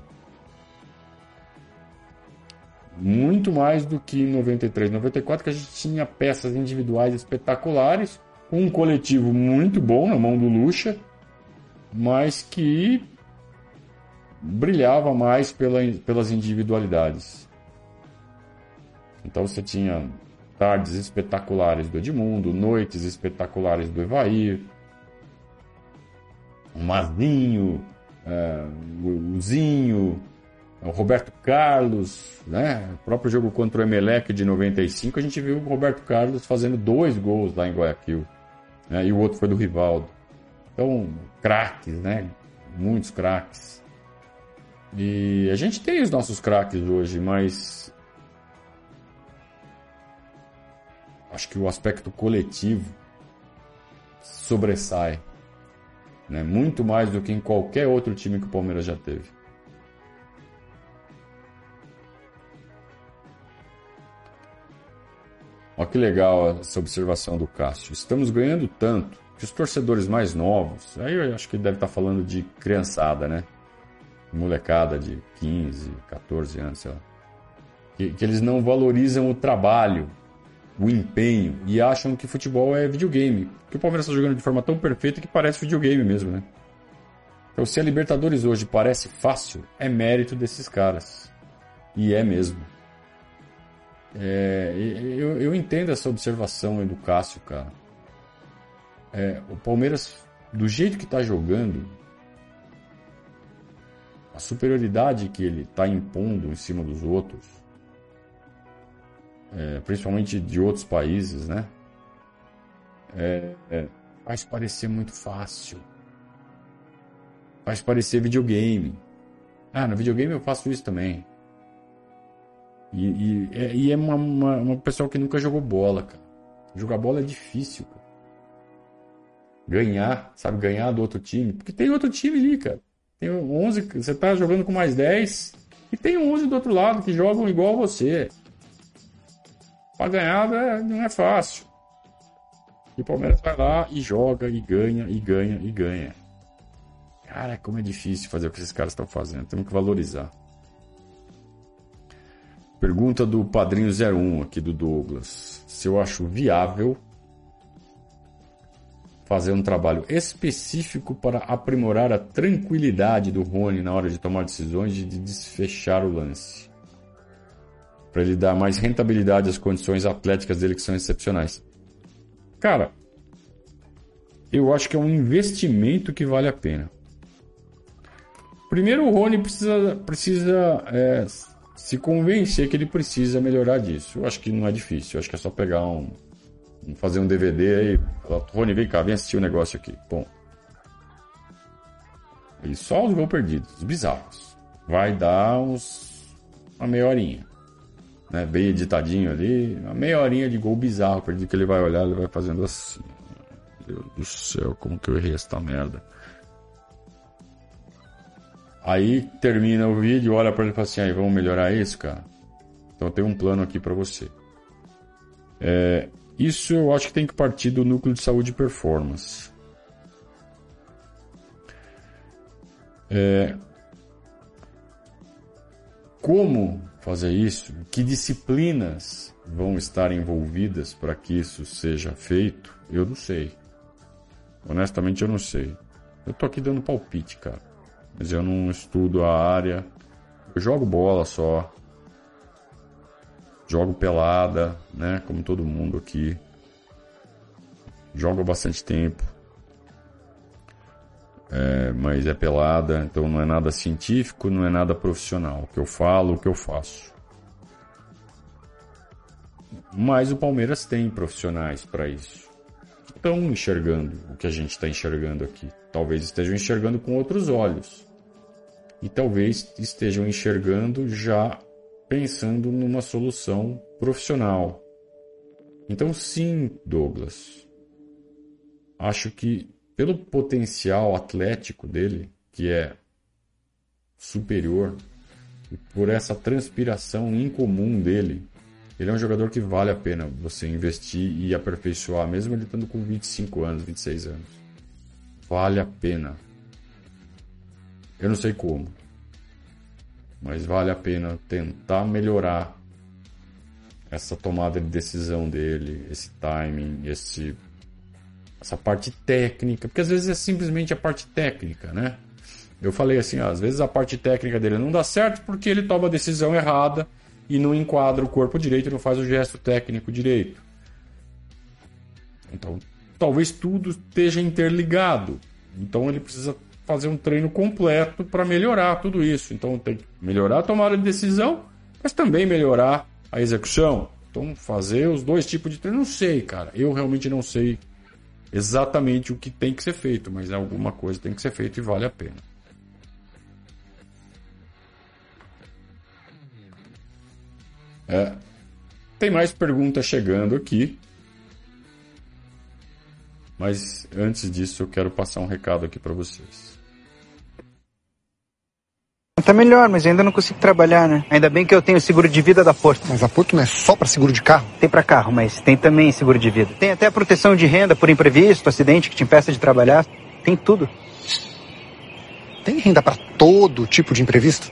muito mais do que em 93, 94, que a gente tinha peças individuais espetaculares, um coletivo muito bom na mão do Lucha, mas que brilhava mais pela, pelas individualidades. Então você tinha tardes espetaculares do Edmundo, noites espetaculares do Evair, o Mazinho, é, o Zinho, o Roberto Carlos, né? O próprio jogo contra o Emelec de 95, a gente viu o Roberto Carlos fazendo dois gols lá em Guayaquil. Né? E o outro foi do Rivaldo. Então, craques, né? Muitos craques. E a gente tem os nossos craques hoje, mas acho que o aspecto coletivo sobressai, né? Muito mais do que em qualquer outro time que o Palmeiras já teve. Olha que legal essa observação do Cássio. Estamos ganhando tanto que os torcedores mais novos, aí eu acho que ele deve estar falando de criançada, né? Molecada de 15, 14 anos, sei lá. Que, que eles não valorizam o trabalho, o empenho e acham que futebol é videogame. Que o Palmeiras está jogando de forma tão perfeita que parece videogame mesmo, né? Então, se a Libertadores hoje parece fácil, é mérito desses caras. E é mesmo. É, eu, eu, entendo essa observação do Cássio, cara. É, o Palmeiras, do jeito que está jogando, a superioridade que ele está impondo em cima dos outros, é, principalmente de outros países, né? É, é, faz parecer muito fácil. Faz parecer videogame. Ah, no videogame eu faço isso também. E, e, é, e é uma, uma, uma pessoa que nunca jogou bola, cara. Jogar bola é difícil, cara. ganhar, sabe, ganhar do outro time. Porque tem outro time ali, cara. Tem 11, você tá jogando com mais 10 e tem 11 do outro lado que jogam igual você. Para ganhar é, não é fácil. E o Palmeiras vai lá e joga, e ganha, e ganha, e ganha. Cara, como é difícil fazer o que esses caras estão fazendo. Temos que valorizar. Pergunta do Padrinho 01 aqui do Douglas. Se eu acho viável fazer um trabalho específico para aprimorar a tranquilidade do Rony na hora de tomar decisões e de desfechar o lance. Para ele dar mais rentabilidade às condições atléticas dele que são excepcionais. Cara, eu acho que é um investimento que vale a pena. Primeiro, o Rony precisa, precisa é, se convencer que ele precisa melhorar disso. Eu acho que não é difícil. Eu acho que é só pegar um. fazer um DVD aí. Falar, Rony, vem cá, vem assistir o um negócio aqui. Bom. E só os gols perdidos, os bizarros. Vai dar uns. uma meia horinha. Né? Bem editadinho ali. Uma meia horinha de gol bizarro perdido que ele vai olhar, ele vai fazendo assim. Meu Deus do céu, como que eu errei esta merda? Aí termina o vídeo, olha para ele e fala assim: aí, vamos melhorar isso, cara? Então tem um plano aqui para você. É, isso eu acho que tem que partir do núcleo de saúde e performance. É, como fazer isso? Que disciplinas vão estar envolvidas para que isso seja feito? Eu não sei. Honestamente, eu não sei. Eu tô aqui dando palpite, cara mas eu não estudo a área. Eu jogo bola só. Jogo pelada, né? Como todo mundo aqui. Jogo há bastante tempo. É, mas é pelada, então não é nada científico, não é nada profissional. O que eu falo, o que eu faço. Mas o Palmeiras tem profissionais para isso. Estão enxergando o que a gente está enxergando aqui. Talvez estejam enxergando com outros olhos e talvez estejam enxergando já pensando numa solução profissional. Então, sim, Douglas, acho que pelo potencial atlético dele, que é superior, e por essa transpiração incomum dele, ele é um jogador que vale a pena você investir e aperfeiçoar, mesmo ele estando com 25 anos, 26 anos. Vale a pena. Eu não sei como, mas vale a pena tentar melhorar essa tomada de decisão dele, esse timing, esse essa parte técnica, porque às vezes é simplesmente a parte técnica, né? Eu falei assim, ó, às vezes a parte técnica dele não dá certo porque ele toma a decisão errada e não enquadra o corpo direito não faz o gesto técnico direito. Então, talvez tudo esteja interligado. Então ele precisa fazer um treino completo para melhorar tudo isso. Então tem que melhorar a tomada de decisão, mas também melhorar a execução. Então fazer os dois tipos de treino, não sei, cara. Eu realmente não sei exatamente o que tem que ser feito, mas alguma coisa tem que ser feita e vale a pena. É, tem mais perguntas chegando aqui. Mas antes disso, eu quero passar um recado aqui para vocês. Tá melhor, mas ainda não consigo trabalhar, né? Ainda bem que eu tenho seguro de vida da Porto. Mas a Porto não é só para seguro de carro? Tem para carro, mas tem também seguro de vida. Tem até a proteção de renda por imprevisto, acidente que te impeça de trabalhar. Tem tudo. Tem renda para todo tipo de imprevisto?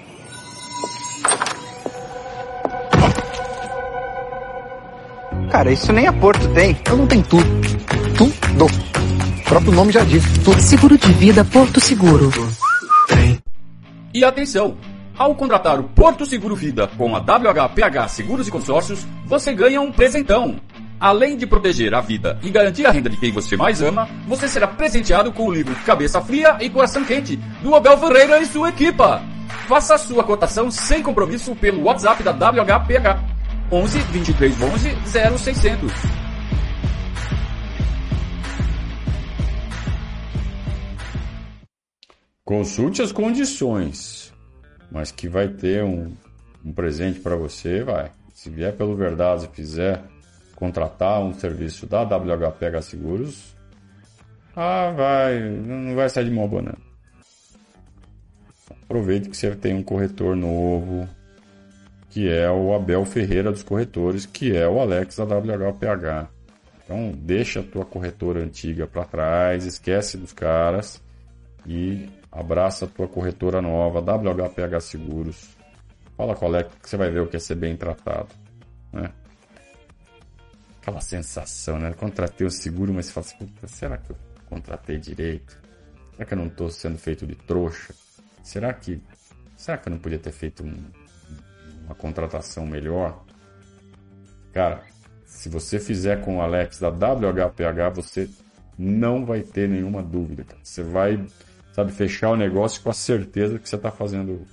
Cara, isso nem a Porto tem. Eu não tenho tudo. Tudo. O próprio nome já diz. Tudo. Seguro de vida Porto Seguro. E atenção! Ao contratar o Porto Seguro Vida com a WHPH Seguros e Consórcios, você ganha um presentão. Além de proteger a vida e garantir a renda de quem você mais ama, você será presenteado com o livro Cabeça Fria e Coração Quente, do Abel Ferreira e sua equipa. Faça sua cotação sem compromisso pelo WhatsApp da WHPH. 11 23 11 0600. Consulte as condições, mas que vai ter um, um presente para você, vai. Se vier pelo Verdade e fizer contratar um serviço da WHPH Seguros, Ah, vai, não vai sair de mão banana. Aproveite que você tem um corretor novo, que é o Abel Ferreira dos corretores, que é o Alex da WHPH. Então, deixa a tua corretora antiga para trás, esquece dos caras e abraça a tua corretora nova, WHPH Seguros. Fala o Alex que você vai ver o que é ser bem tratado, né? Aquela sensação, né? Contratei o seguro, mas fala assim, será que eu contratei direito? Será que eu não estou sendo feito de trouxa? Será que, será que eu não podia ter feito um, uma contratação melhor? Cara, se você fizer com o Alex da WHPH, você não vai ter nenhuma dúvida. Cara. Você vai, sabe, fechar o negócio com a certeza que você está fazendo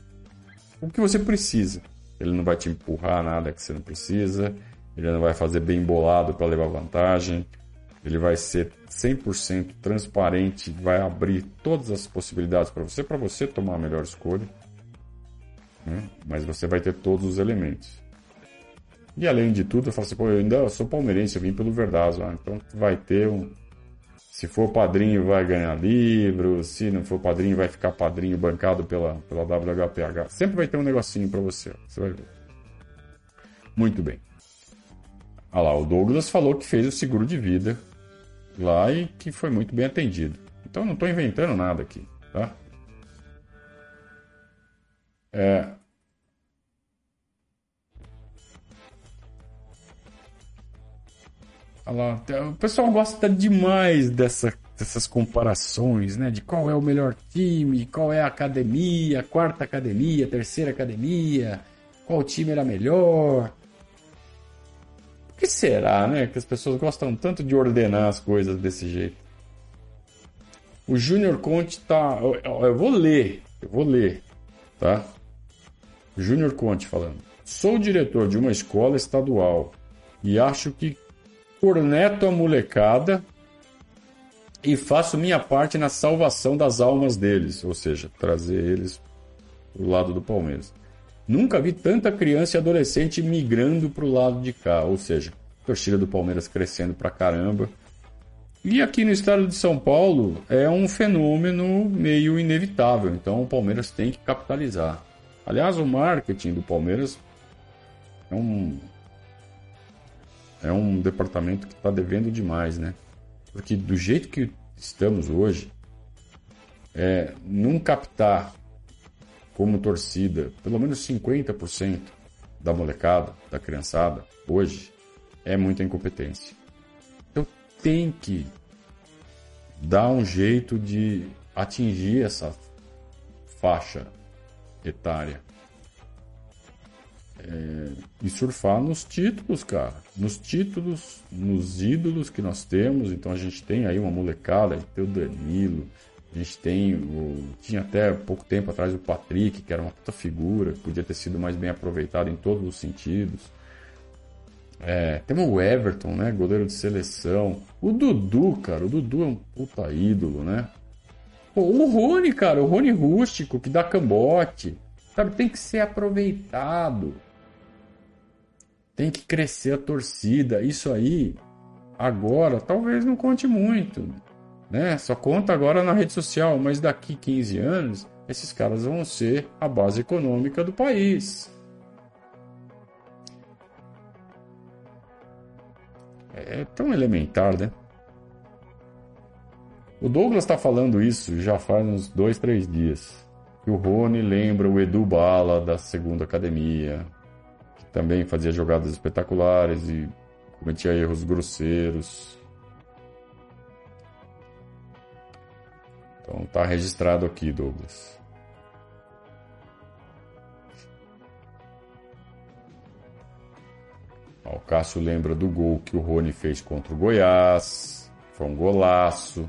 o que você precisa. Ele não vai te empurrar nada que você não precisa. Ele não vai fazer bem bolado para levar vantagem. Ele vai ser 100% transparente, vai abrir todas as possibilidades para você, para você tomar a melhor escolha. Né? Mas você vai ter todos os elementos. E além de tudo, eu falo assim, pô, eu ainda sou palmeirense, eu vim pelo Verdazo, ah, então vai ter um. Se for padrinho, vai ganhar livro, se não for padrinho, vai ficar padrinho bancado pela, pela WHPH. Sempre vai ter um negocinho para você, você vai ver. Muito bem. Ah lá, o Douglas falou que fez o seguro de vida lá e que foi muito bem atendido. Então não estou inventando nada aqui, tá? É... Olha lá, o pessoal gosta demais dessa, dessas comparações, né? De qual é o melhor time, qual é a academia, quarta academia, terceira academia, qual time era melhor. Por que será, né? Que as pessoas gostam tanto de ordenar as coisas desse jeito. O Júnior Conte tá. Eu, eu vou ler, eu vou ler, tá? Júnior Conte falando. Sou diretor de uma escola estadual e acho que corneto a molecada e faço minha parte na salvação das almas deles, ou seja, trazer eles pro lado do Palmeiras. Nunca vi tanta criança e adolescente migrando pro lado de cá, ou seja, torcida do Palmeiras crescendo pra caramba. E aqui no estado de São Paulo é um fenômeno meio inevitável, então o Palmeiras tem que capitalizar. Aliás, o marketing do Palmeiras é um é um departamento que está devendo demais, né? Porque do jeito que estamos hoje, é, não captar como torcida pelo menos 50% da molecada, da criançada, hoje, é muita incompetência. Então tem que dar um jeito de atingir essa faixa etária. É, e surfar nos títulos, cara. Nos títulos, nos ídolos que nós temos. Então a gente tem aí uma molecada, tem o Danilo, a gente tem o. Tinha até pouco tempo atrás o Patrick, que era uma puta figura, podia ter sido mais bem aproveitado em todos os sentidos. É, temos o Everton, né? Goleiro de seleção. O Dudu, cara. O Dudu é um puta ídolo, né? O Rony, cara. O Rony rústico, que dá cambote. Sabe, tem que ser aproveitado. Tem que crescer a torcida. Isso aí, agora, talvez não conte muito. Né? Só conta agora na rede social, mas daqui 15 anos, esses caras vão ser a base econômica do país. É tão elementar, né? O Douglas está falando isso já faz uns dois, três dias. Que o Rony lembra o Edu Bala da segunda academia, também fazia jogadas espetaculares e cometia erros grosseiros. Então tá registrado aqui, Douglas. O Cássio lembra do gol que o Rony fez contra o Goiás. Foi um golaço.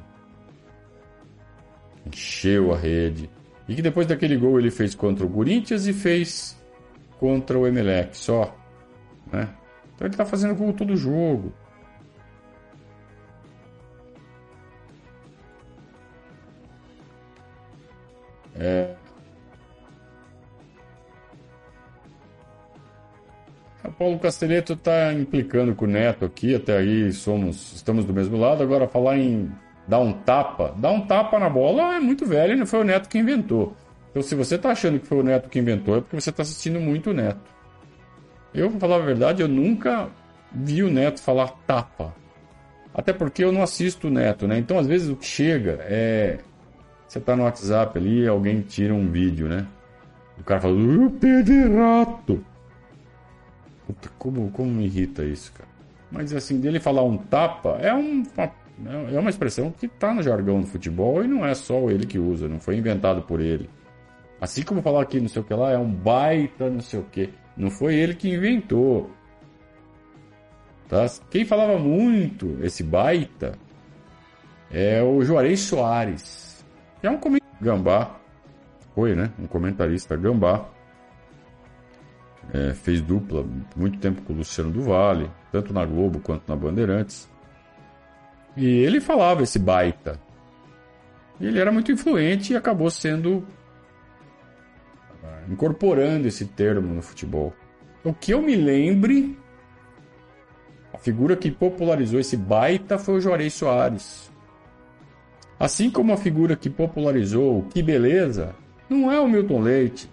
Encheu a rede. E que depois daquele gol ele fez contra o Corinthians e fez contra o Emelec só. Né? Então ele está fazendo gol todo jogo. É... O Paulo Castelletto está implicando com o Neto aqui, até aí somos, estamos do mesmo lado. Agora falar em Dá um tapa, dá um tapa na bola é muito velho não foi o Neto que inventou. Então, se você tá achando que foi o Neto que inventou, é porque você tá assistindo muito o Neto. Eu, pra falar a verdade, eu nunca vi o Neto falar tapa. Até porque eu não assisto o Neto, né? Então, às vezes, o que chega é. Você tá no WhatsApp ali, alguém tira um vídeo, né? O cara fala, o de rato. Puta, como, como me irrita isso, cara. Mas assim, dele falar um tapa é, um, é uma expressão que tá no jargão do futebol e não é só ele que usa, não foi inventado por ele. Assim como falar aqui não sei o que lá é um baita não sei o que. Não foi ele que inventou. Tá? Quem falava muito esse baita é o Juarez Soares. Que é um comentarista gambá. Foi, né? Um comentarista gambá. É, fez dupla muito tempo com o Luciano do tanto na Globo quanto na Bandeirantes. E ele falava esse baita. Ele era muito influente e acabou sendo incorporando esse termo no futebol. O que eu me lembre, a figura que popularizou esse baita foi o Juarez Soares. Assim como a figura que popularizou o que beleza, não é o Milton Leite.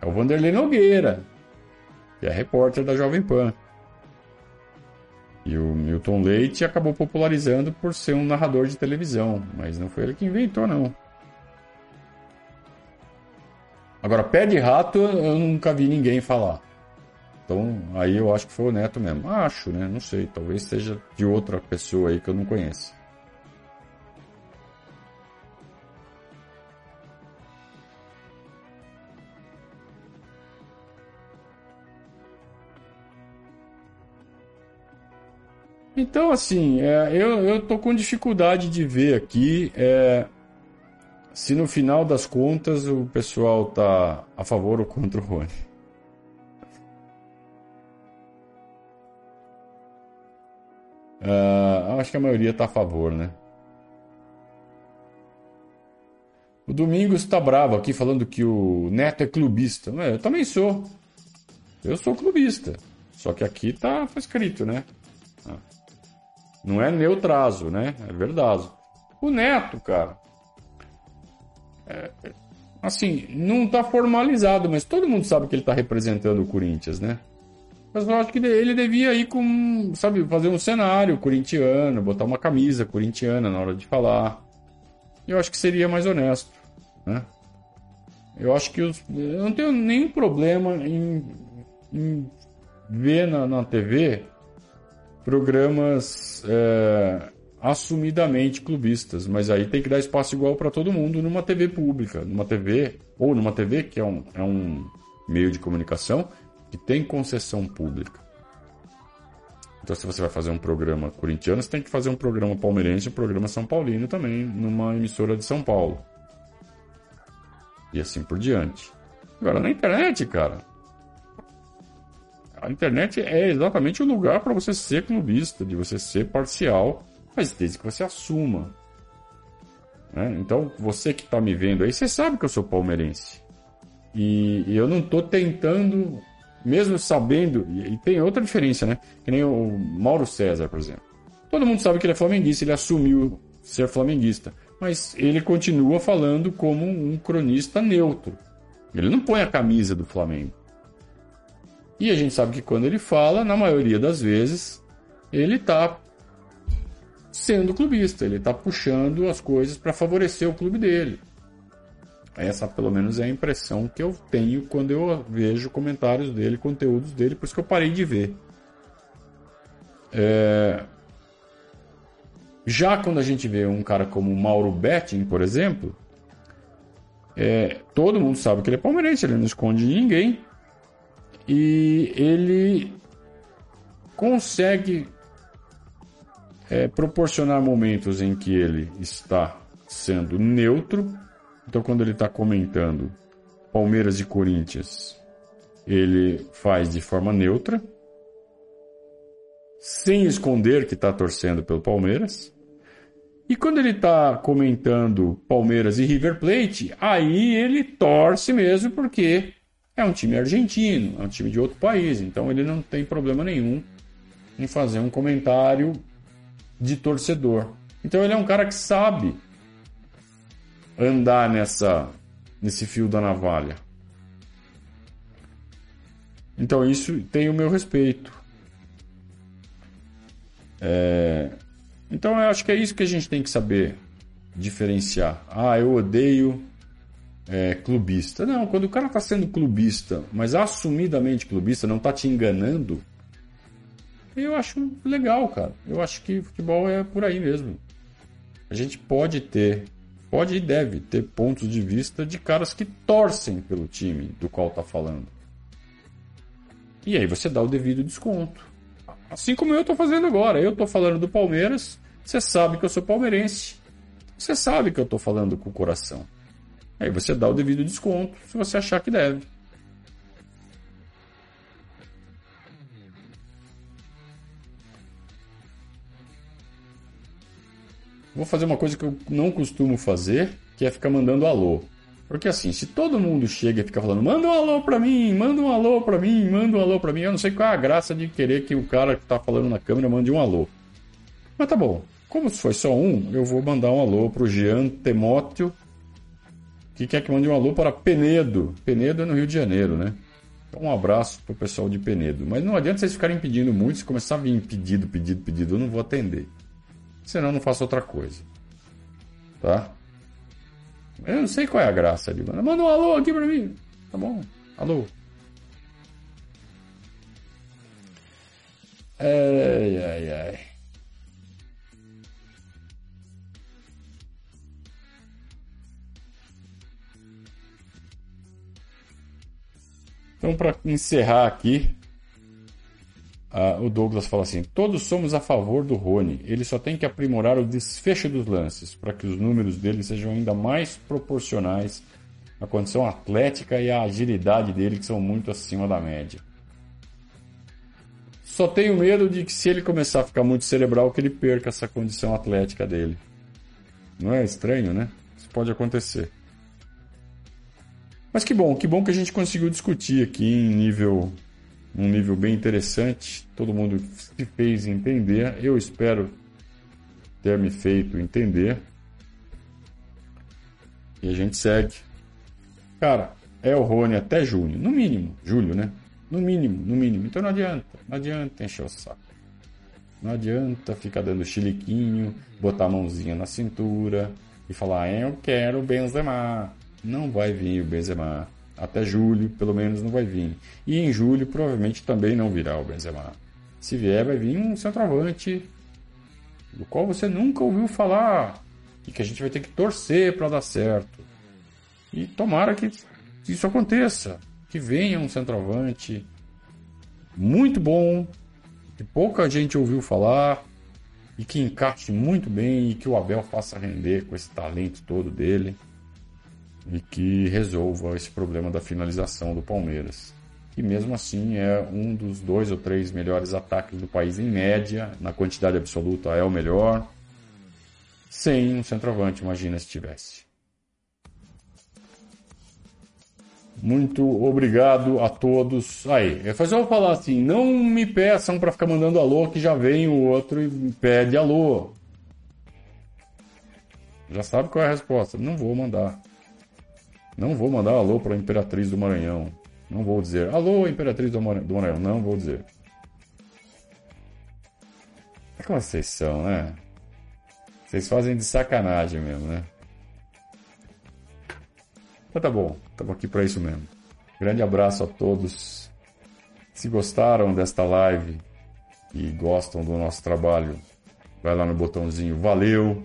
É o Vanderlei Nogueira, que é repórter da Jovem Pan. E o Milton Leite acabou popularizando por ser um narrador de televisão, mas não foi ele que inventou, não. Agora, pé de rato eu nunca vi ninguém falar. Então, aí eu acho que foi o Neto mesmo. Acho, né? Não sei. Talvez seja de outra pessoa aí que eu não conheço. Então, assim, é, eu, eu tô com dificuldade de ver aqui é, se no final das contas o pessoal tá a favor ou contra o Rony. Uh, acho que a maioria está a favor, né? O Domingos está bravo aqui falando que o Neto é clubista. Eu também sou. Eu sou clubista. Só que aqui tá escrito, né? Ah. Não é neutraso, né? É verdade. O Neto, cara, é, assim, não está formalizado, mas todo mundo sabe que ele está representando o Corinthians, né? Mas eu acho que ele devia ir com, sabe, fazer um cenário corintiano, botar uma camisa corintiana na hora de falar. Eu acho que seria mais honesto, né? Eu acho que os, eu não tenho nenhum problema em, em ver na, na TV programas é, assumidamente clubistas, mas aí tem que dar espaço igual para todo mundo numa TV pública, numa TV ou numa TV que é um, é um meio de comunicação que tem concessão pública. Então, se você vai fazer um programa corintiano, você tem que fazer um programa palmeirense um programa são paulino também, numa emissora de São Paulo. E assim por diante. Agora, na internet, cara, a internet é exatamente o lugar para você ser clubista, de você ser parcial mas desde que você assuma. Né? Então, você que está me vendo aí, você sabe que eu sou palmeirense. E, e eu não estou tentando, mesmo sabendo, e, e, tem outra diferença, né? Que nem o Mauro César, por exemplo. Todo mundo sabe que ele é flamenguista, ele assumiu ser flamenguista. Mas ele continua falando como um cronista neutro. Ele não põe a camisa do Flamengo. E a gente sabe que quando ele fala, na maioria das vezes, ele está sendo clubista. Ele está puxando as coisas para favorecer o clube dele. Essa, pelo menos, é a impressão que eu tenho quando eu vejo comentários dele, conteúdos dele, por isso que eu parei de ver. É... Já quando a gente vê um cara como Mauro Betting, por exemplo, é... todo mundo sabe que ele é palmeirense, ele não esconde de ninguém. E ele consegue é, proporcionar momentos em que ele está sendo neutro. Então, quando ele está comentando Palmeiras e Corinthians, ele faz de forma neutra, sem esconder que está torcendo pelo Palmeiras. E quando ele está comentando Palmeiras e River Plate, aí ele torce mesmo porque é um time argentino, é um time de outro país, então ele não tem problema nenhum em fazer um comentário de torcedor. Então ele é um cara que sabe andar nessa nesse fio da navalha. Então isso tem o meu respeito. É... Então eu acho que é isso que a gente tem que saber diferenciar. Ah, eu odeio é, clubista. Não, quando o cara está sendo clubista, mas assumidamente clubista, não está te enganando, eu acho legal, cara. Eu acho que futebol é por aí mesmo. A gente pode ter, pode e deve ter pontos de vista de caras que torcem pelo time do qual está falando. E aí você dá o devido desconto. Assim como eu estou fazendo agora. Eu estou falando do Palmeiras, você sabe que eu sou palmeirense. Você sabe que eu estou falando com o coração. Aí você dá o devido desconto se você achar que deve. Vou fazer uma coisa que eu não costumo fazer, que é ficar mandando alô. Porque assim, se todo mundo chega e fica falando, manda um alô pra mim, manda um alô pra mim, manda um alô pra mim, eu não sei qual é a graça de querer que o cara que tá falando na câmera mande um alô. Mas tá bom, como foi só um, eu vou mandar um alô pro Jean Temóteo, que quer que mande um alô para Penedo. Penedo é no Rio de Janeiro, né? Então um abraço pro pessoal de Penedo. Mas não adianta vocês ficarem pedindo muito, se começar a vir pedido, pedido, pedido, eu não vou atender. Senão eu não faço outra coisa. Tá? Eu não sei qual é a graça de mandar. Manda um alô aqui pra mim. Tá bom? Alô. Ai, ai, ai. Então, para encerrar aqui, o Douglas fala assim: todos somos a favor do Rony. Ele só tem que aprimorar o desfecho dos lances para que os números dele sejam ainda mais proporcionais à condição atlética e à agilidade dele, que são muito acima da média. Só tenho medo de que se ele começar a ficar muito cerebral, que ele perca essa condição atlética dele. Não é estranho, né? Isso pode acontecer. Mas que bom, que bom que a gente conseguiu discutir aqui em nível num nível bem interessante. Todo mundo se fez entender. Eu espero ter me feito entender. E a gente segue. Cara, é o Rony até junho, no mínimo, julho, né? No mínimo, no mínimo. Então não adianta, não adianta encher o saco. Não adianta ficar dando chiliquinho, botar a mãozinha na cintura e falar, eu quero Benzema. Não vai vir o Benzema. Até julho, pelo menos, não vai vir. E em julho, provavelmente também não virá o Benzema. Se vier, vai vir um centroavante do qual você nunca ouviu falar e que a gente vai ter que torcer para dar certo. E tomara que isso aconteça, que venha um centroavante muito bom, que pouca gente ouviu falar e que encaixe muito bem e que o Abel faça render com esse talento todo dele e que resolva esse problema da finalização do Palmeiras. Que mesmo assim é um dos dois ou três melhores ataques do país em média, na quantidade absoluta é o melhor. Sem um centroavante, imagina se tivesse. Muito obrigado a todos. Aí, eu vou falar assim, não me peçam para ficar mandando alô que já vem o outro e pede alô. Já sabe qual é a resposta. Não vou mandar. Não vou mandar alô para a Imperatriz do Maranhão. Não vou dizer alô, Imperatriz do Maranhão. Não vou dizer. É como vocês são, né? Vocês fazem de sacanagem mesmo, né? Mas tá bom, estamos aqui para isso mesmo. Grande abraço a todos. Se gostaram desta live e gostam do nosso trabalho, vai lá no botãozinho valeu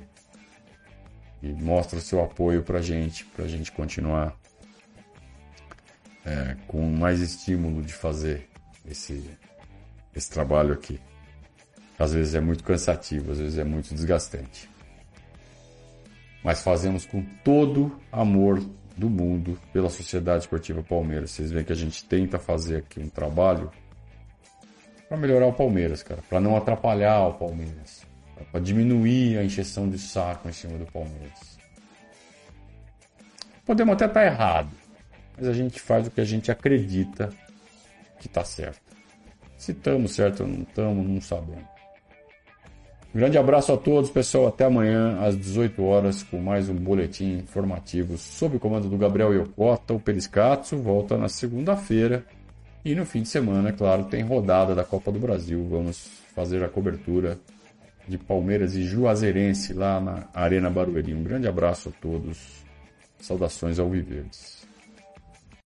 e mostra o seu apoio para a gente, para a gente continuar é, com mais estímulo de fazer esse, esse trabalho aqui. Às vezes é muito cansativo, às vezes é muito desgastante. Mas fazemos com todo amor do mundo pela Sociedade Esportiva Palmeiras. Vocês veem que a gente tenta fazer aqui um trabalho para melhorar o Palmeiras, cara, para não atrapalhar o Palmeiras para diminuir a injeção de saco em cima do Palmeiras. Podemos até estar errado, mas a gente faz o que a gente acredita que está certo. Se estamos certo ou não estamos, não sabemos. Grande abraço a todos, pessoal. Até amanhã às 18 horas com mais um boletim informativo sob o comando do Gabriel Iocota. O Periscatso volta na segunda-feira. E no fim de semana, é claro, tem rodada da Copa do Brasil. Vamos fazer a cobertura de Palmeiras e Juazeirense lá na Arena Barueri. Um grande abraço a todos. Saudações ao Viverdes.